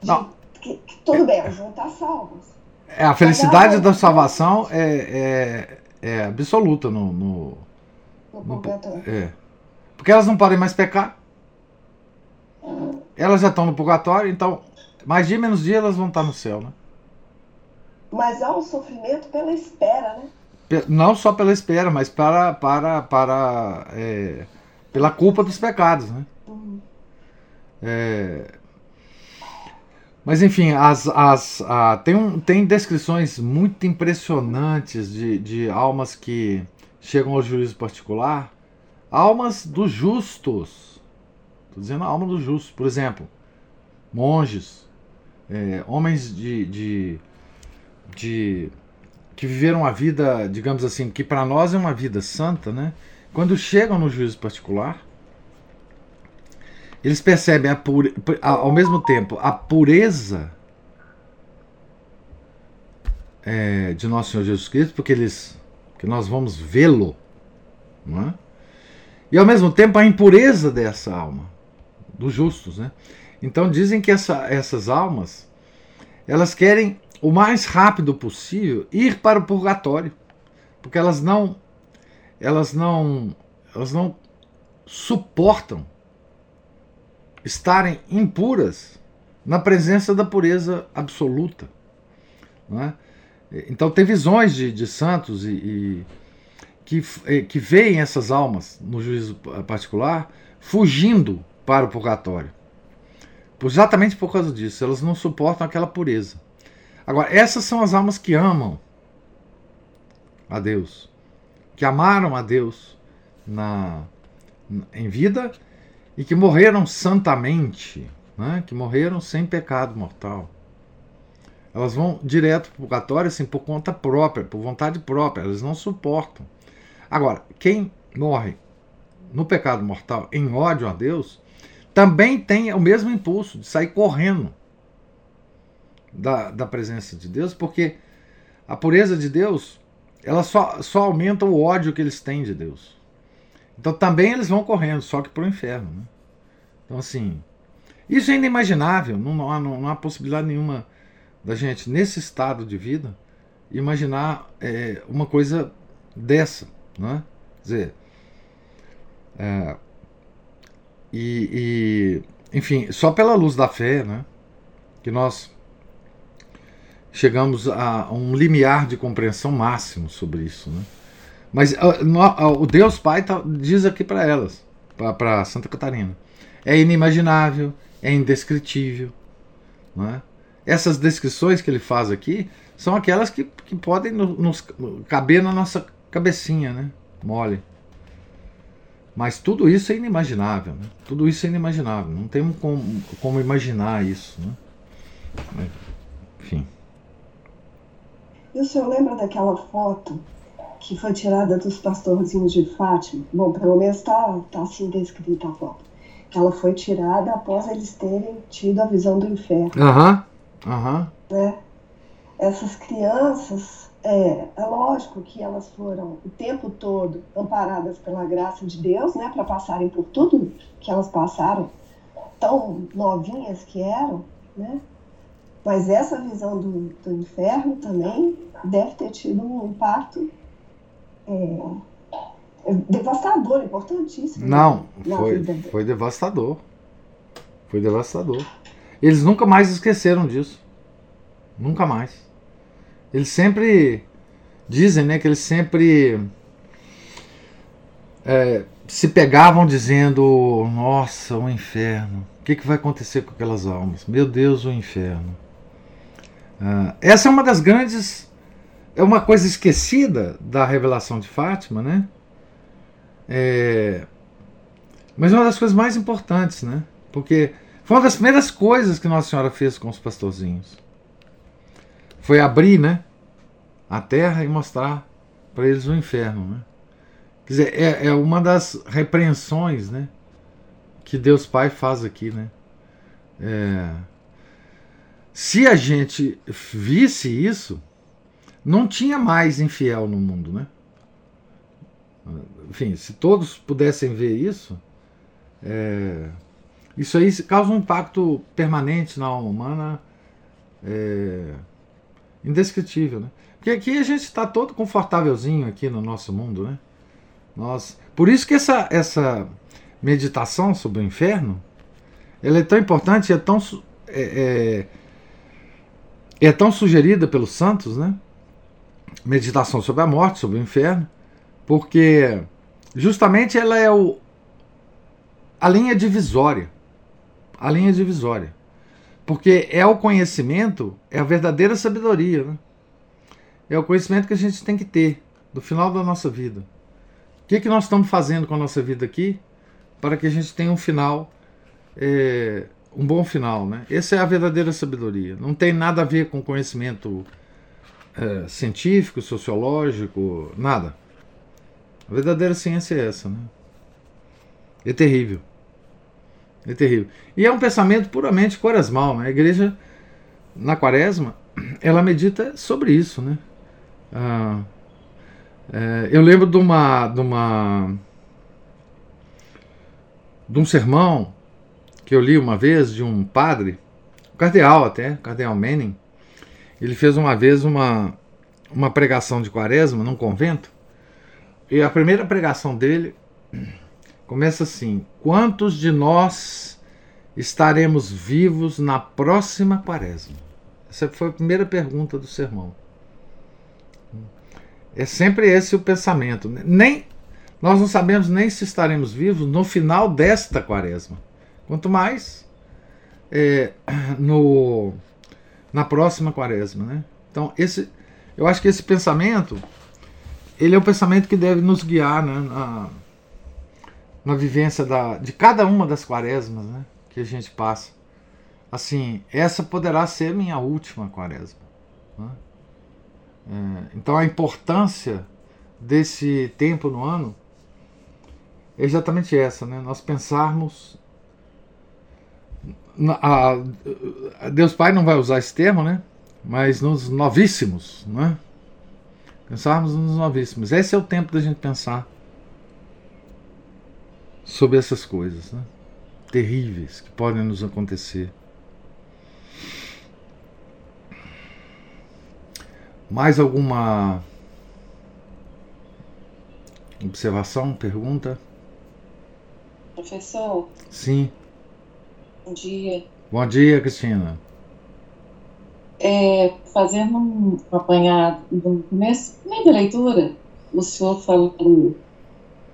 S2: De, Não. Que, que, tudo bem, elas vão estar salvas.
S1: É, a felicidade da salvação é, é, é absoluta no.
S2: No, no, no
S1: é. Porque elas não podem mais pecar. Elas já estão no purgatório, então mais dia menos dia elas vão estar no céu, né?
S2: Mas há um sofrimento pela espera, né?
S1: Não só pela espera, mas para, para, para é, pela culpa dos pecados, né?
S2: Uhum.
S1: É... Mas enfim, as, as, a, tem, um, tem descrições muito impressionantes de, de almas que chegam ao juízo particular. Almas dos justos. Estou dizendo a alma dos justos. Por exemplo, monges, é, homens de, de, de que viveram a vida, digamos assim, que para nós é uma vida santa, né? Quando chegam no juízo particular, eles percebem pure, ao mesmo tempo a pureza é, de nosso Senhor Jesus Cristo, porque eles, que nós vamos vê-lo, é? e ao mesmo tempo a impureza dessa alma, dos justos, né? Então dizem que essa, essas almas elas querem o mais rápido possível ir para o purgatório, porque elas não elas não elas não suportam estarem impuras na presença da pureza absoluta. Não é? Então tem visões de, de santos e, e que, eh, que veem essas almas no juízo particular fugindo para o purgatório. Exatamente por causa disso, elas não suportam aquela pureza. Agora, essas são as almas que amam a Deus, que amaram a Deus na, em vida e que morreram santamente, né? que morreram sem pecado mortal. Elas vão direto para o purgatório assim, por conta própria, por vontade própria, elas não suportam. Agora, quem morre no pecado mortal em ódio a Deus, também tem o mesmo impulso de sair correndo da, da presença de Deus, porque a pureza de Deus ela só, só aumenta o ódio que eles têm de Deus. Então também eles vão correndo, só que para o inferno. Né? Então, assim, isso é inimaginável, não, não, não há possibilidade nenhuma da gente, nesse estado de vida, imaginar é, uma coisa dessa. Né? Quer dizer, é, e, e, enfim, só pela luz da fé né, que nós chegamos a um limiar de compreensão máximo sobre isso. Né? Mas o Deus Pai tá, diz aqui para elas, para Santa Catarina: é inimaginável, é indescritível. Não é? Essas descrições que ele faz aqui são aquelas que, que podem nos, caber na nossa cabecinha, né? mole. Mas tudo isso é inimaginável. Né? Tudo isso é inimaginável. Não temos como, como imaginar isso. Né? Enfim.
S2: E o senhor lembra daquela foto que foi tirada dos pastorzinhos de Fátima? Bom, pelo menos está tá assim descrita a foto. Ela foi tirada após eles terem tido a visão do inferno.
S1: Aham, uhum. aham.
S2: Uhum. Né? Essas crianças, é, é lógico que elas foram o tempo todo amparadas pela graça de Deus, né? Para passarem por tudo que elas passaram, tão novinhas que eram, né? Mas essa visão do, do inferno também deve ter tido um impacto é, é devastador, importantíssimo.
S1: Não, foi, foi devastador. Foi devastador. Eles nunca mais esqueceram disso. Nunca mais. Eles sempre dizem, né, que eles sempre é, se pegavam dizendo: Nossa, o inferno. O que, que vai acontecer com aquelas almas? Meu Deus, o inferno. Uh, essa é uma das grandes. É uma coisa esquecida da revelação de Fátima, né? É, mas uma das coisas mais importantes, né? Porque foi uma das primeiras coisas que Nossa Senhora fez com os pastorzinhos. Foi abrir, né? A terra e mostrar para eles o inferno, né? Quer dizer, é, é uma das repreensões, né? Que Deus Pai faz aqui, né? É, se a gente visse isso, não tinha mais infiel no mundo, né? Enfim, se todos pudessem ver isso, é, isso aí causa um impacto permanente na alma humana é, indescritível, né? Porque aqui a gente está todo confortávelzinho aqui no nosso mundo, né? Nós, por isso que essa, essa meditação sobre o inferno, ela é tão importante, é tão é, é, é tão sugerida pelos santos, né? Meditação sobre a morte, sobre o inferno, porque justamente ela é o, a linha divisória. A linha divisória. Porque é o conhecimento, é a verdadeira sabedoria, né? É o conhecimento que a gente tem que ter do final da nossa vida. O que, é que nós estamos fazendo com a nossa vida aqui para que a gente tenha um final é, um bom final, né? Essa é a verdadeira sabedoria. Não tem nada a ver com conhecimento é, científico, sociológico, nada. A verdadeira ciência é essa, né? É terrível. É terrível. E é um pensamento puramente quaresmal, né? A igreja, na quaresma, ela medita sobre isso, né? Ah, é, eu lembro de uma, de uma de um sermão que eu li uma vez de um padre, cardeal até, cardeal Manning. Ele fez uma vez uma, uma pregação de quaresma num convento. E a primeira pregação dele Começa assim: Quantos de nós estaremos vivos na próxima quaresma? Essa foi a primeira pergunta do sermão. É sempre esse o pensamento. Nem nós não sabemos nem se estaremos vivos no final desta quaresma. Quanto mais é, no, na próxima quaresma. Né? Então, esse, eu acho que esse pensamento ele é o pensamento que deve nos guiar né, na, na vivência da, de cada uma das quaresmas né, que a gente passa. Assim, essa poderá ser minha última quaresma. Né? É, então, a importância desse tempo no ano é exatamente essa, né? Nós pensarmos a, a Deus Pai não vai usar esse termo, né? Mas nos novíssimos, né? Pensarmos nos novíssimos. Esse é o tempo da gente pensar sobre essas coisas, né? Terríveis que podem nos acontecer. Mais alguma observação, pergunta?
S3: Professor?
S1: Sim.
S3: Bom dia.
S1: Bom dia, Cristina.
S3: É, fazendo um apanhado no começo, meio da leitura, o senhor falou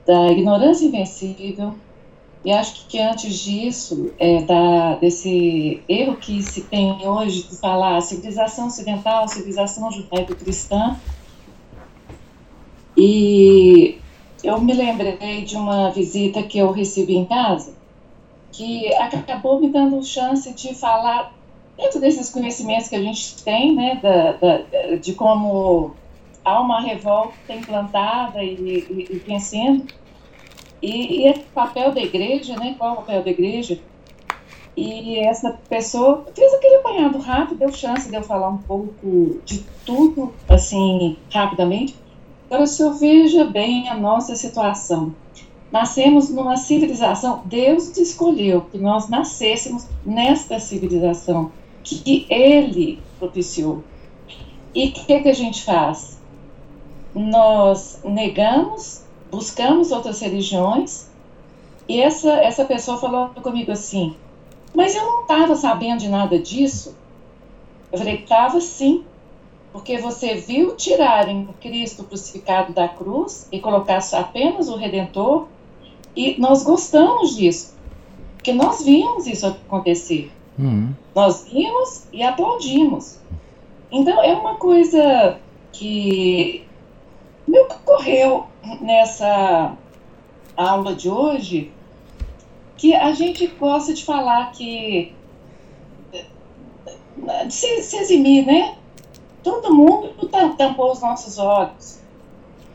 S3: da ignorância invencível, e acho que antes disso, é, da, desse erro que se tem hoje de falar civilização ocidental, civilização judaico-cristã, e eu me lembrei de uma visita que eu recebi em casa, que acabou me dando chance de falar dentro desses conhecimentos que a gente tem, né, da, da, de como há uma revolta implantada e, e, e vencendo, e, e é papel da igreja, né, qual é o papel da igreja, e essa pessoa fez aquele apanhado rápido, deu chance de eu falar um pouco de tudo, assim, rapidamente, Agora, se eu veja bem a nossa situação, nascemos numa civilização, Deus escolheu que nós nascêssemos nesta civilização que Ele propiciou. E o que, que a gente faz? Nós negamos, buscamos outras religiões, e essa, essa pessoa falou comigo assim: Mas eu não estava sabendo de nada disso. Eu falei: Estava sim porque você viu tirarem Cristo crucificado da cruz e colocar apenas o Redentor, e nós gostamos disso, porque nós vimos isso acontecer. Uhum. Nós vimos e aplaudimos. Então é uma coisa que me ocorreu nessa aula de hoje, que a gente gosta de falar que de se, se eximir, né? todo mundo tampou os nossos olhos.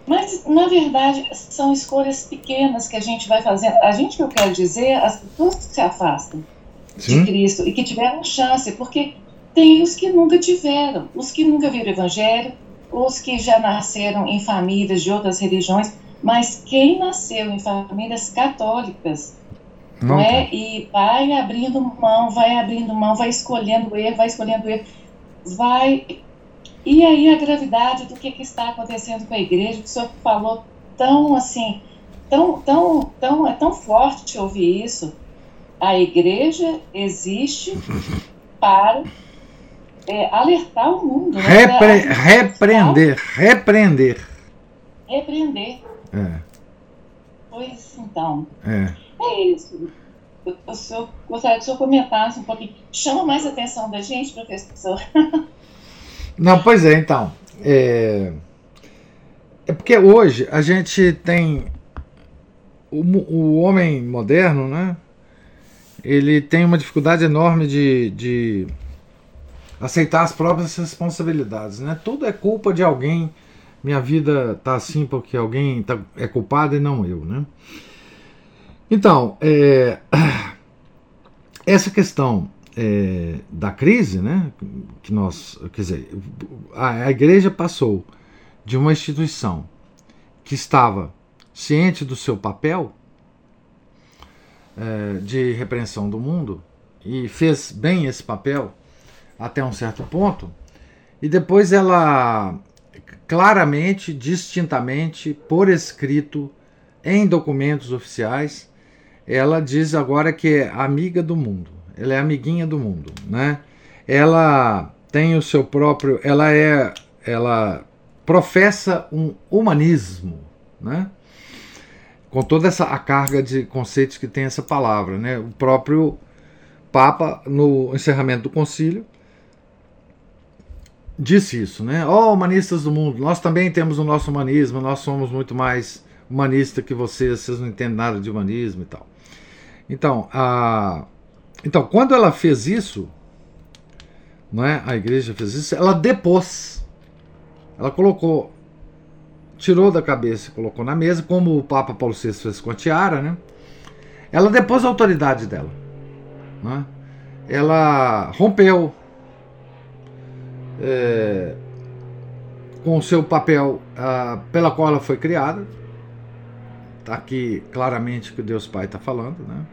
S3: Mas, na verdade, são escolhas pequenas que a gente vai fazendo. A gente, que eu quero dizer, as pessoas que se afastam Sim. de Cristo e que tiveram chance, porque tem os que nunca tiveram, os que nunca viram evangelho, os que já nasceram em famílias de outras religiões, mas quem nasceu em famílias católicas, não é? E vai abrindo mão, vai abrindo mão, vai escolhendo o erro, vai escolhendo o erro, vai e aí a gravidade do que, que está acontecendo com a igreja, que o senhor falou tão assim, tão, tão, tão, é tão forte ouvir isso. A igreja existe *laughs* para é, alertar o mundo. Né?
S1: Repre repreender, repreender.
S3: Repreender.
S1: É.
S3: Pois então.
S1: É,
S3: é isso. Eu, eu, gostaria que o senhor comentasse um pouquinho. Chama mais a atenção da gente, professor. *laughs*
S1: Não, pois é, então. É, é porque hoje a gente tem. O, o homem moderno, né? Ele tem uma dificuldade enorme de, de aceitar as próprias responsabilidades, né? Tudo é culpa de alguém. Minha vida tá assim porque alguém tá, é culpado e não eu, né? Então, é, essa questão é, da crise, né, que nós, quer dizer, a, a igreja passou de uma instituição que estava ciente do seu papel é, de repreensão do mundo e fez bem esse papel até um certo ponto, e depois ela claramente, distintamente, por escrito, em documentos oficiais, ela diz agora que é amiga do mundo. Ela é amiguinha do mundo, né? Ela tem o seu próprio, ela é, ela professa um humanismo, né? Com toda essa a carga de conceitos que tem essa palavra, né? O próprio Papa no encerramento do concílio disse isso, né? Ó, oh, humanistas do mundo, nós também temos o nosso humanismo, nós somos muito mais humanista que vocês, vocês não entendem nada de humanismo e tal. Então, a, então quando ela fez isso, não é? A igreja fez isso, ela depôs. Ela colocou, tirou da cabeça e colocou na mesa, como o Papa Paulo VI fez com a tiara, né? Ela depôs a autoridade dela. Né? Ela rompeu é, com o seu papel uh, pela qual ela foi criada. Está aqui claramente que Deus Pai está falando. Né?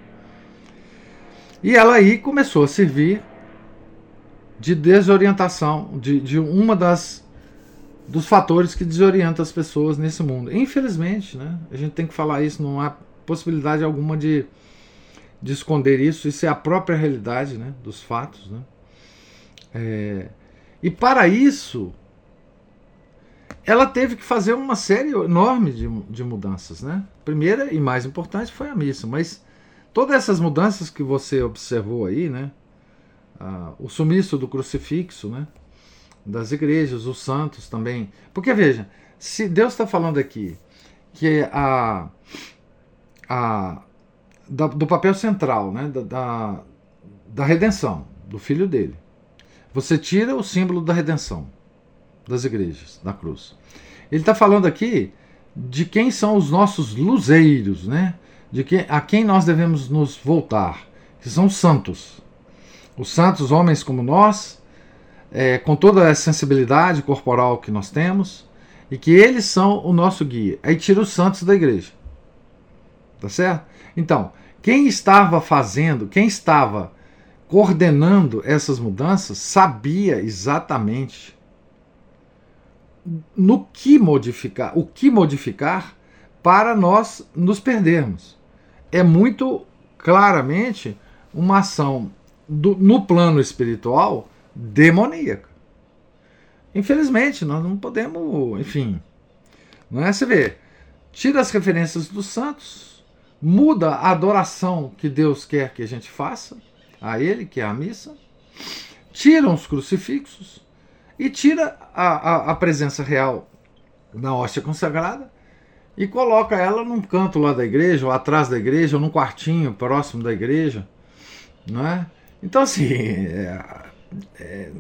S1: E ela aí começou a servir de desorientação, de, de uma das dos fatores que desorientam as pessoas nesse mundo. Infelizmente, né? A gente tem que falar isso, não há possibilidade alguma de, de esconder isso, isso é a própria realidade né, dos fatos. Né? É, e para isso, ela teve que fazer uma série enorme de, de mudanças. Né? Primeira e mais importante foi a missa, mas todas essas mudanças que você observou aí, né? Ah, o sumiço do crucifixo, né? das igrejas, os santos também. Porque veja, se Deus está falando aqui que a, a da, do papel central, né? da, da, da redenção do filho dele, você tira o símbolo da redenção das igrejas, da cruz. Ele está falando aqui de quem são os nossos luzeiros, né? De que, a quem nós devemos nos voltar, que são os santos. Os santos, homens como nós, é, com toda a sensibilidade corporal que nós temos, e que eles são o nosso guia. Aí tira os santos da igreja. Tá certo? Então, quem estava fazendo, quem estava coordenando essas mudanças sabia exatamente no que modificar, o que modificar para nós nos perdermos. É muito claramente uma ação do, no plano espiritual demoníaca. Infelizmente, nós não podemos, enfim, não é? Você vê, tira as referências dos santos, muda a adoração que Deus quer que a gente faça, a Ele, que é a missa, tira os crucifixos e tira a, a, a presença real na hóstia consagrada e coloca ela num canto lá da igreja, ou atrás da igreja, ou num quartinho próximo da igreja, não é? Então, assim, *laughs* é, é,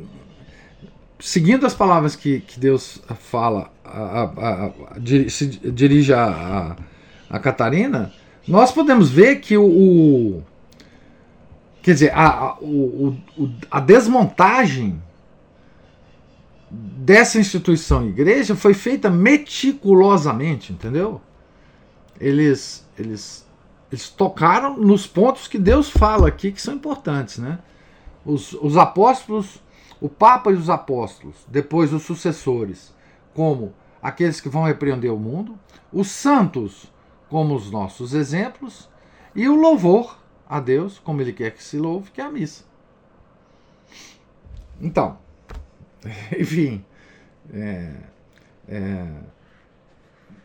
S1: seguindo as palavras que, que Deus fala, a, a, a, se dirige a, a, Catarina, nós podemos ver que o, o quer dizer, a, o, o, a desmontagem dessa instituição igreja foi feita meticulosamente, entendeu? Eles, eles, eles tocaram nos pontos que Deus fala aqui que são importantes, né? Os, os apóstolos, o Papa e os apóstolos, depois os sucessores, como aqueles que vão repreender o mundo, os santos como os nossos exemplos e o louvor a Deus como ele quer que se louve, que é a missa. Então, *laughs* enfim, é, é,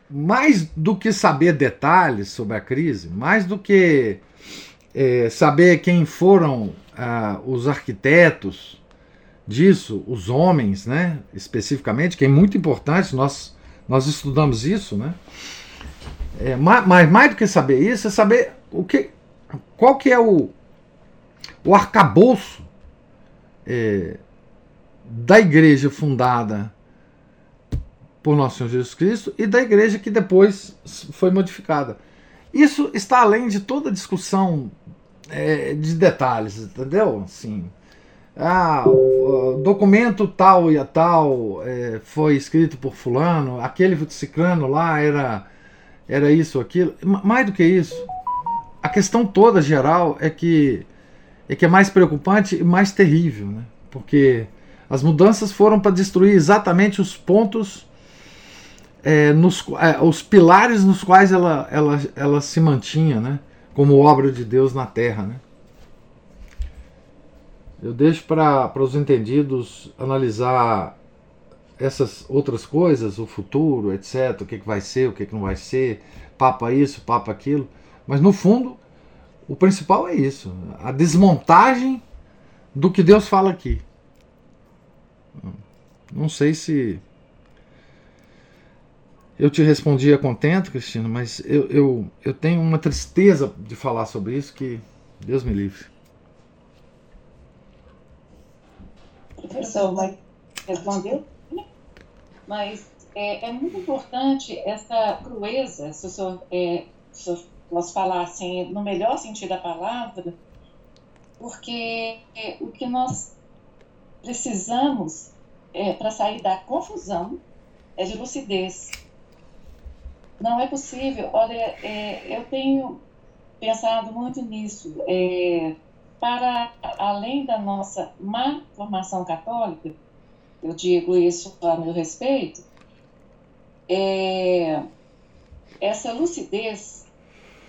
S1: mais do que saber detalhes sobre a crise, mais do que é, saber quem foram ah, os arquitetos disso, os homens, né, especificamente, que é muito importante, nós, nós estudamos isso, né? É, mas, mas mais do que saber isso, é saber o que, qual que é o, o arcabouço é, da igreja fundada por nosso Senhor Jesus Cristo e da igreja que depois foi modificada. Isso está além de toda discussão é, de detalhes, entendeu? Assim, ah, documento tal e tal é, foi escrito por fulano, aquele ciclano lá era, era isso, aquilo. Mais do que isso, a questão toda geral é que é que é mais preocupante e mais terrível, né? Porque as mudanças foram para destruir exatamente os pontos, é, nos, é, os pilares nos quais ela, ela, ela se mantinha, né? como obra de Deus na terra. Né? Eu deixo para os entendidos analisar essas outras coisas, o futuro, etc., o que, que vai ser, o que, que não vai ser, papa isso, papa aquilo. Mas no fundo, o principal é isso: a desmontagem do que Deus fala aqui. Não sei se eu te respondia contento, Cristina, mas eu, eu, eu tenho uma tristeza de falar sobre isso que Deus me livre.
S3: Professor, mas respondeu? Mas é, é, muito importante essa crueza, se o senhor, é, se eu posso falar assim, no melhor sentido da palavra, porque é, o que nós precisamos é, para sair da confusão é de lucidez. Não é possível. Olha, é, eu tenho pensado muito nisso. É, para além da nossa má formação católica, eu digo isso a meu respeito, é, essa lucidez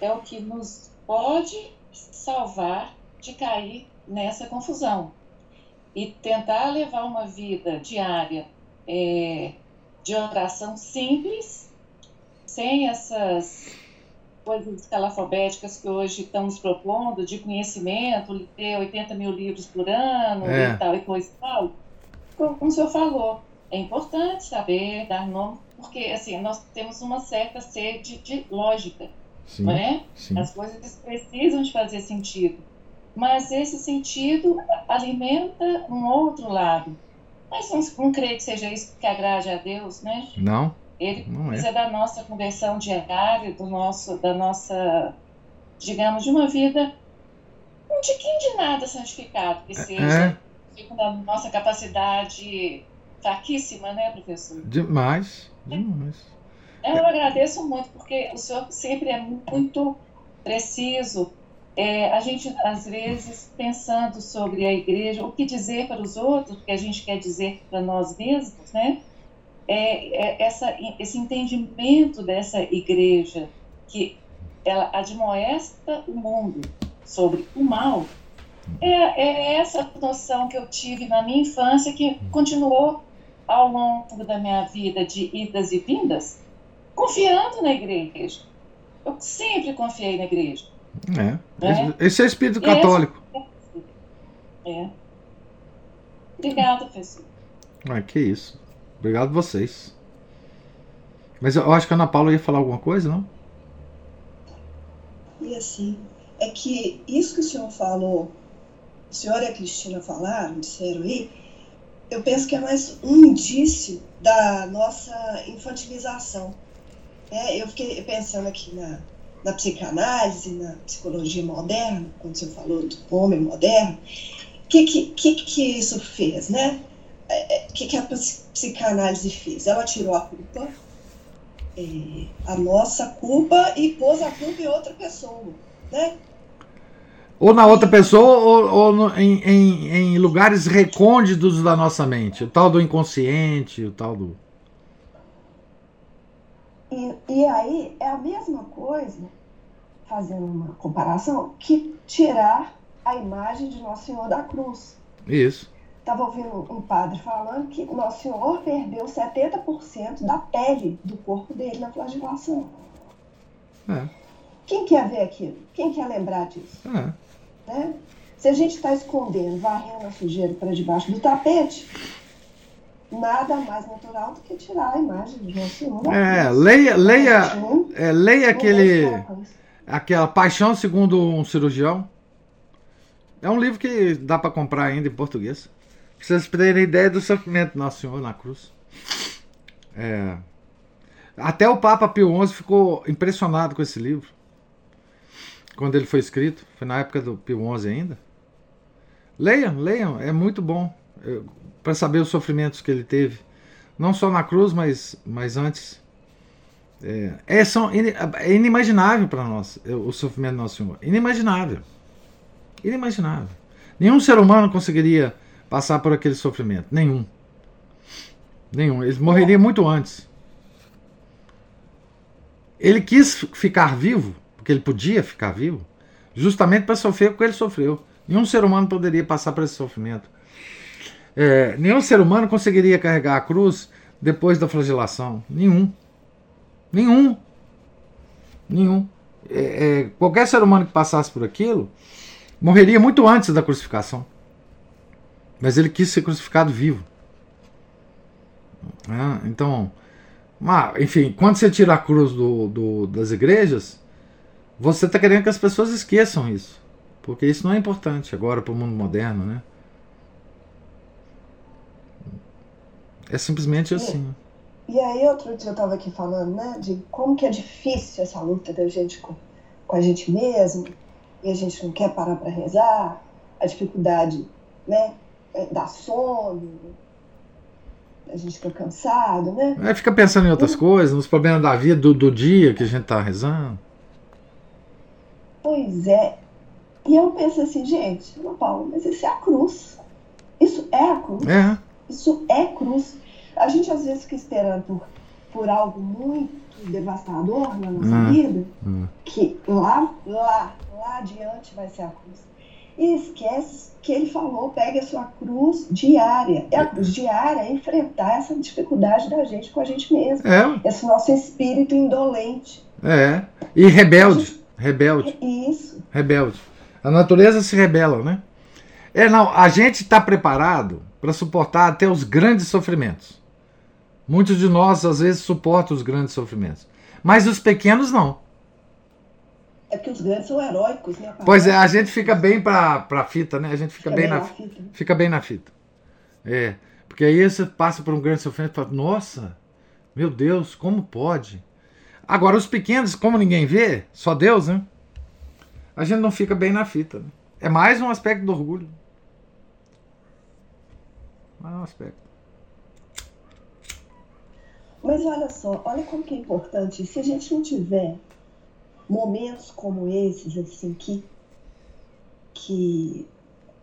S3: é o que nos pode salvar de cair nessa confusão e tentar levar uma vida diária é, de oração simples, sem essas coisas escalafobéticas que hoje estamos propondo, de conhecimento, ter 80 mil livros por ano é. e tal, e coisa e tal. Como, como o senhor falou, é importante saber dar nome, porque assim, nós temos uma certa sede de lógica, sim, é? Sim. As coisas precisam de fazer sentido mas esse sentido alimenta um outro lado. Mas não, não creio que seja isso que agrade a Deus, né?
S1: Não.
S3: Ele
S1: não
S3: é. precisa é. da nossa conversão diária, do nosso, da nossa, digamos, de uma vida um tiquinho de nada santificado, que é, seja é. da nossa capacidade fraquíssima, né, professor?
S1: Demais, demais.
S3: Eu agradeço muito, porque o senhor sempre é muito preciso é, a gente, às vezes, pensando sobre a igreja, o que dizer para os outros, o que a gente quer dizer para nós mesmos, né? É, é essa, esse entendimento dessa igreja que ela admoesta o mundo sobre o mal, é, é essa noção que eu tive na minha infância que continuou ao longo da minha vida de idas e vindas, confiando na igreja. Eu sempre confiei na igreja.
S1: É. é. Esse é o espírito católico.
S3: É. Obrigada, professor.
S1: Ah, que isso. Obrigado vocês. Mas eu acho que a Ana Paula ia falar alguma coisa, não?
S2: E assim, é que isso que o senhor falou, o senhor e a Cristina falaram, disseram aí, eu penso que é mais um indício da nossa infantilização. É, eu fiquei pensando aqui na, na psicanálise, na psicologia moderna, quando você falou do homem moderno, o que, que, que, isso fez, né? O é, é, que, que a psicanálise fez? Ela tirou a culpa, é, a nossa culpa, e pôs a culpa em outra pessoa, né?
S1: Ou na outra pessoa, ou, ou no, em, em, em, lugares recônditos da nossa mente. O tal do inconsciente, o tal do.
S2: E, e aí é a mesma coisa, fazendo uma comparação, que tirar a imagem de Nosso Senhor da cruz.
S1: Isso.
S2: Estava ouvindo um padre falando que Nosso Senhor perdeu 70% da pele do corpo dele na flagelação. É. Quem quer ver aquilo? Quem quer lembrar disso? É. Né? Se a gente está escondendo, varrendo a sujeira para debaixo do tapete, nada mais natural do que tirar a imagem de Nosso Senhor.
S1: É, leia, leia, é, leia aquele, aquela Paixão segundo um cirurgião. É um livro que dá para comprar ainda em português. Pra vocês terem ideia do sofrimento do Nosso Senhor na cruz. É. Até o Papa Pio XI ficou impressionado com esse livro. Quando ele foi escrito. Foi na época do Pio XI ainda. Leiam, leiam. É muito bom. Eu para saber os sofrimentos que ele teve, não só na cruz, mas, mas antes. É, é, são, é inimaginável para nós o sofrimento do nosso Senhor. Inimaginável. Inimaginável. Nenhum ser humano conseguiria passar por aquele sofrimento. Nenhum. Nenhum. Ele morreria muito antes. Ele quis ficar vivo, porque ele podia ficar vivo, justamente para sofrer o que ele sofreu. Nenhum ser humano poderia passar por esse sofrimento. É, nenhum ser humano conseguiria carregar a cruz depois da flagelação. Nenhum. Nenhum. Nenhum. É, é, qualquer ser humano que passasse por aquilo morreria muito antes da crucificação. Mas ele quis ser crucificado vivo. É, então, enfim, quando você tira a cruz do, do das igrejas, você está querendo que as pessoas esqueçam isso. Porque isso não é importante agora para o mundo moderno, né? É simplesmente assim.
S2: E aí outro dia eu estava aqui falando, né, de como que é difícil essa luta da gente com, com a gente mesmo, e a gente não quer parar para rezar, a dificuldade, né, é, da sono, a gente fica cansado, né?
S1: É, fica pensando em outras coisas, nos problemas da vida, do, do dia que a gente está rezando.
S2: Pois é. E eu penso assim, gente, Ana Paula, mas isso é a cruz. Isso é a cruz.
S1: É.
S2: Isso é cruz. A gente às vezes fica esperando por, por algo muito devastador na nossa hum, vida, hum. que lá, lá, lá adiante vai ser a cruz. E esquece que ele falou, pegue a sua cruz diária. É a cruz diária é enfrentar essa dificuldade da gente com a gente mesmo.
S1: É.
S2: Esse nosso espírito indolente.
S1: É. E rebelde. Gente, rebelde.
S2: Isso.
S1: Rebelde. A natureza se rebela, né? É, não, a gente está preparado para suportar até os grandes sofrimentos. Muitos de nós, às vezes, suportam os grandes sofrimentos. Mas os pequenos não.
S2: É porque os grandes são heróicos, né?
S1: Pois é, a gente fica bem para a fita, né? A gente fica, fica bem, bem, na, na fita. Fica bem na fita. É. Porque aí você passa por um grande sofrimento e fala, nossa, meu Deus, como pode? Agora, os pequenos, como ninguém vê, só Deus, né? A gente não fica bem na fita. Né? É mais um aspecto do orgulho. Mais um aspecto.
S2: Mas olha só, olha como que é importante. Se a gente não tiver momentos como esses, assim, que, que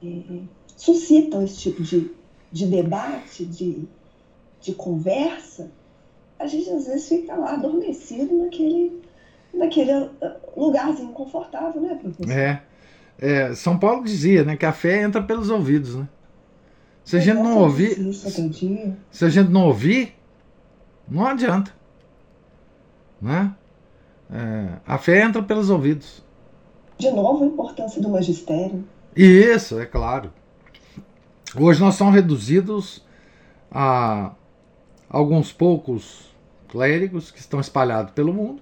S2: é, suscitam esse tipo de, de debate, de, de conversa, a gente às vezes fica lá adormecido naquele, naquele ah, lugarzinho confortável, né, professor?
S1: É. é. São Paulo dizia, né, que a fé entra pelos ouvidos, né? Se a gente não ouvir, se a gente não ouvir, não adianta. Né? É, a fé entra pelos ouvidos.
S2: De novo, a importância do magistério.
S1: Isso, é claro. Hoje nós somos reduzidos a alguns poucos clérigos que estão espalhados pelo mundo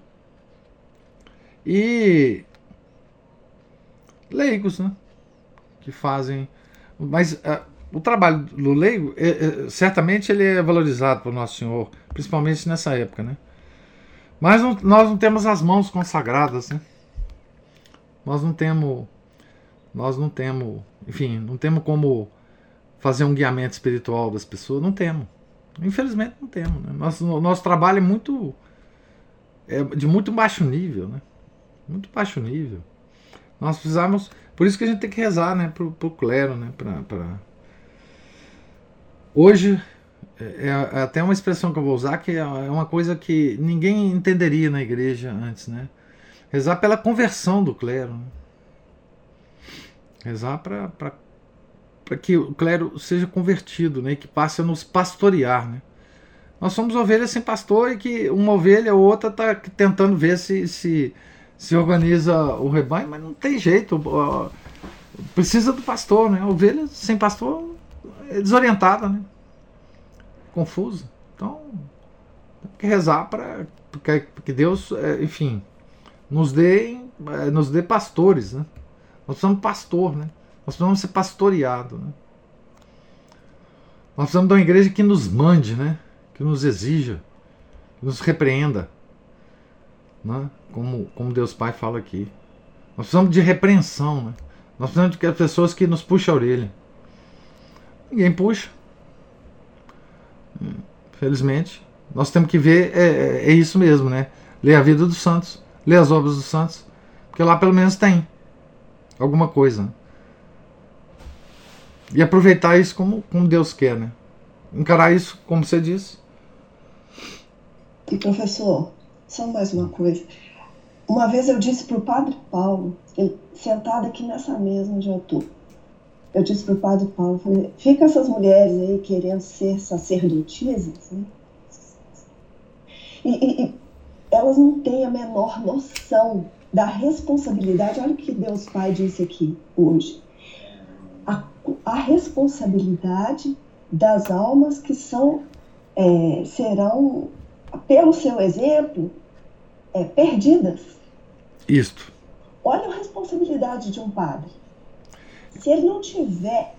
S1: e leigos, né? Que fazem. Mas uh, o trabalho do leigo, é, é, certamente ele é valorizado por Nosso Senhor, principalmente nessa época, né? Mas não, nós não temos as mãos consagradas, né? Nós não temos, nós não temos, enfim, não temos como fazer um guiamento espiritual das pessoas, não temos. Infelizmente não temos. Né? Nosso, nosso trabalho é muito, é de muito baixo nível, né? Muito baixo nível. Nós precisamos, por isso que a gente tem que rezar, né, pro, pro clero, né, para Hoje, é, é, até uma expressão que eu vou usar que é, é uma coisa que ninguém entenderia na igreja antes, né? Rezar pela conversão do clero. Né? Rezar para que o clero seja convertido, né? Que passe a nos pastorear, né? Nós somos ovelhas sem pastor e que uma ovelha ou outra está tentando ver se, se se organiza o rebanho, mas não tem jeito. Precisa do pastor, né? ovelha sem pastor é desorientada, né? Confusa. Então, tem que rezar para que Deus, é, enfim, nos dê, é, nos dê pastores, né? Nós precisamos pastor, né? Nós precisamos ser pastoreado, né? Nós precisamos de uma igreja que nos mande, né? Que nos exija, que nos repreenda, né? Como, como Deus Pai fala aqui. Nós precisamos de repreensão, né? Nós precisamos de pessoas que nos puxem a orelha. Ninguém puxa. Felizmente. Nós temos que ver, é, é, é isso mesmo, né? Ler a vida dos santos, ler as obras dos santos, porque lá pelo menos tem alguma coisa. Né? E aproveitar isso como, como Deus quer, né? Encarar isso, como você disse.
S2: E professor, só mais uma coisa. Uma vez eu disse para o Padre Paulo, ele, sentado aqui nessa mesa onde eu estou, eu disse para o Padre Paulo, falei, fica essas mulheres aí querendo ser sacerdotisas, né? E, e, e, elas não têm a menor noção da responsabilidade. Olha o que Deus Pai disse aqui hoje. A, a responsabilidade das almas que são é, serão, pelo seu exemplo, é, perdidas.
S1: Isto.
S2: Olha a responsabilidade de um padre. Se ele não tiver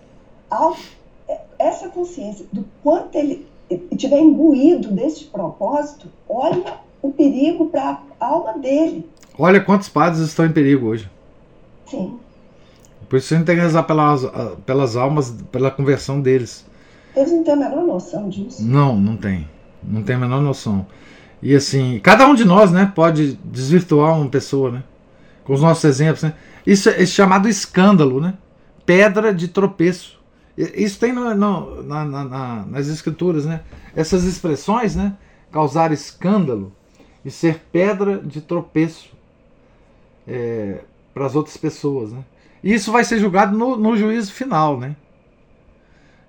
S2: essa consciência do quanto ele tiver imbuído desse propósito, olha o perigo para a alma dele.
S1: Olha quantos padres estão em perigo hoje.
S2: Sim.
S1: Por isso a gente tem que rezar pelas, pelas almas, pela conversão deles.
S2: Eles não têm a menor noção disso.
S1: Não, não tem. Não tem a menor noção. E assim, cada um de nós, né, pode desvirtuar uma pessoa, né? Com os nossos exemplos, né? Isso é chamado escândalo, né? Pedra de tropeço. Isso tem no, no, na, na, nas escrituras, né? Essas expressões, né? Causar escândalo e ser pedra de tropeço é, para as outras pessoas, né? E isso vai ser julgado no, no juízo final, né?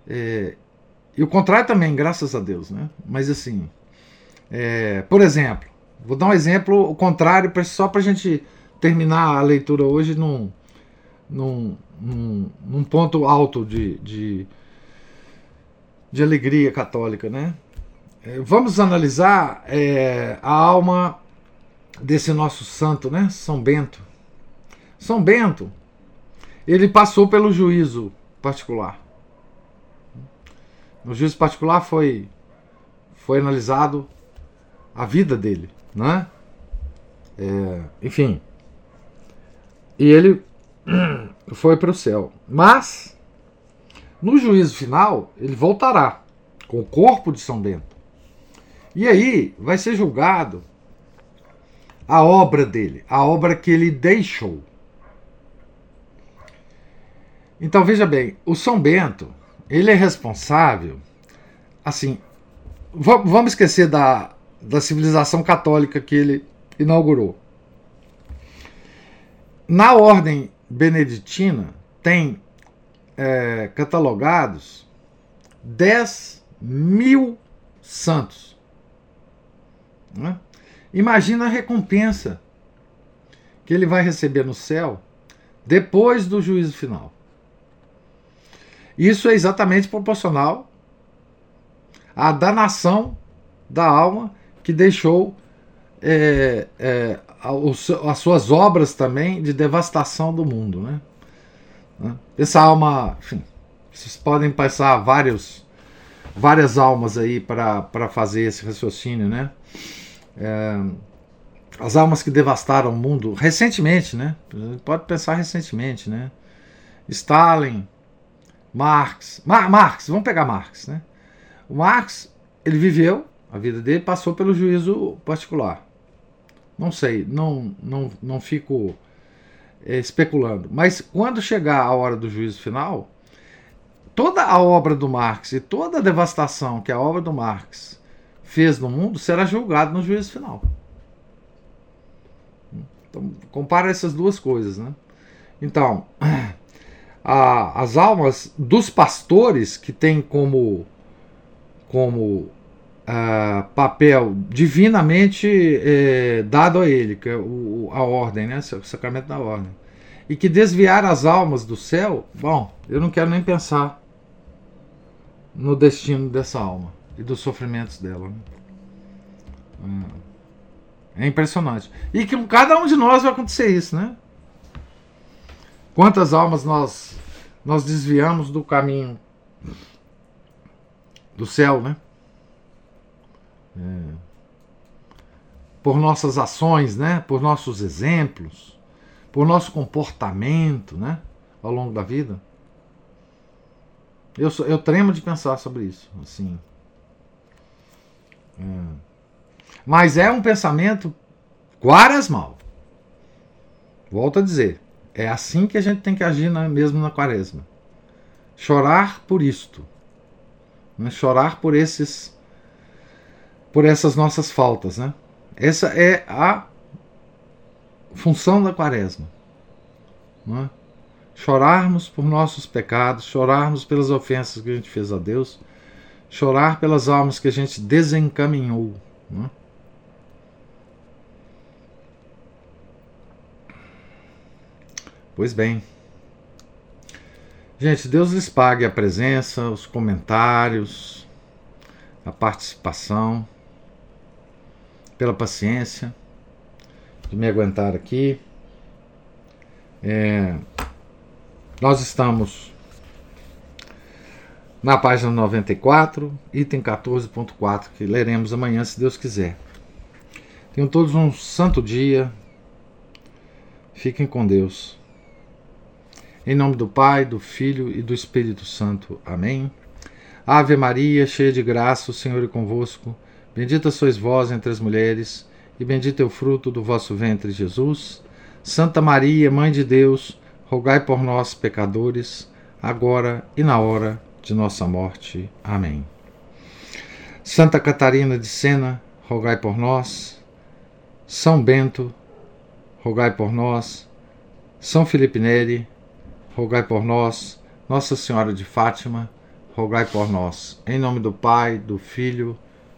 S1: É, e o contrário também, graças a Deus, né? Mas assim, é, por exemplo, vou dar um exemplo o contrário, só para a gente terminar a leitura hoje num, num, num, num ponto alto de, de, de, alegria católica. Né? É, vamos analisar é, a alma desse nosso santo, né? São Bento. São Bento, ele passou pelo juízo particular. No juízo particular foi, foi analisado a vida dele, né? É, enfim. E ele *clears throat* foi para o céu. Mas, no juízo final, ele voltará com o corpo de São Bento. E aí vai ser julgado a obra dele, a obra que ele deixou. Então veja bem, o São Bento, ele é responsável, assim, vamos esquecer da, da civilização católica que ele inaugurou. Na ordem beneditina tem é, catalogados 10 mil santos. Né? Imagina a recompensa que ele vai receber no céu depois do juízo final. Isso é exatamente proporcional à danação da alma que deixou é, é, as suas obras também de devastação do mundo. Né? né? Essa alma, enfim, vocês podem passar vários, várias almas aí para fazer esse raciocínio. Né? É, as almas que devastaram o mundo recentemente, né? Pode pensar recentemente, né? Stalin, Marx, Mar Marx, vamos pegar Marx, né? O Marx, ele viveu a vida dele passou pelo juízo particular. Não sei, não, não, não fico é, especulando. Mas quando chegar a hora do juízo final, toda a obra do Marx e toda a devastação que a obra do Marx fez no mundo será julgada no juízo final. Então, compara essas duas coisas, né? Então, a, as almas dos pastores que têm como como uh, papel divinamente eh, dado a ele, que é o, a ordem, né? o sacramento da ordem. E que desviar as almas do céu, bom, eu não quero nem pensar no destino dessa alma e dos sofrimentos dela. Né? É impressionante. E que com cada um de nós vai acontecer isso, né? Quantas almas nós nós desviamos do caminho do céu, né? É. Por nossas ações, né? por nossos exemplos, por nosso comportamento né? ao longo da vida. Eu, eu tremo de pensar sobre isso. assim. É. Mas é um pensamento quaresmal. Volto a dizer, é assim que a gente tem que agir na, mesmo na quaresma. Chorar por isto. Né? Chorar por esses por essas nossas faltas, né? Essa é a função da quaresma. Não é? Chorarmos por nossos pecados, chorarmos pelas ofensas que a gente fez a Deus, chorar pelas almas que a gente desencaminhou. Não é? Pois bem. Gente, Deus lhes pague a presença, os comentários, a participação, pela paciência de me aguentar aqui. É, nós estamos na página 94, item 14.4, que leremos amanhã, se Deus quiser. Tenham todos um santo dia. Fiquem com Deus. Em nome do Pai, do Filho e do Espírito Santo. Amém. Ave Maria, cheia de graça, o Senhor é convosco. Bendita sois vós entre as mulheres, e bendito é o fruto do vosso ventre, Jesus. Santa Maria, Mãe de Deus, rogai por nós, pecadores, agora e na hora de nossa morte. Amém. Santa Catarina de Sena, rogai por nós. São Bento, rogai por nós. São Felipe Neri, rogai por nós. Nossa Senhora de Fátima, rogai por nós. Em nome do Pai, do Filho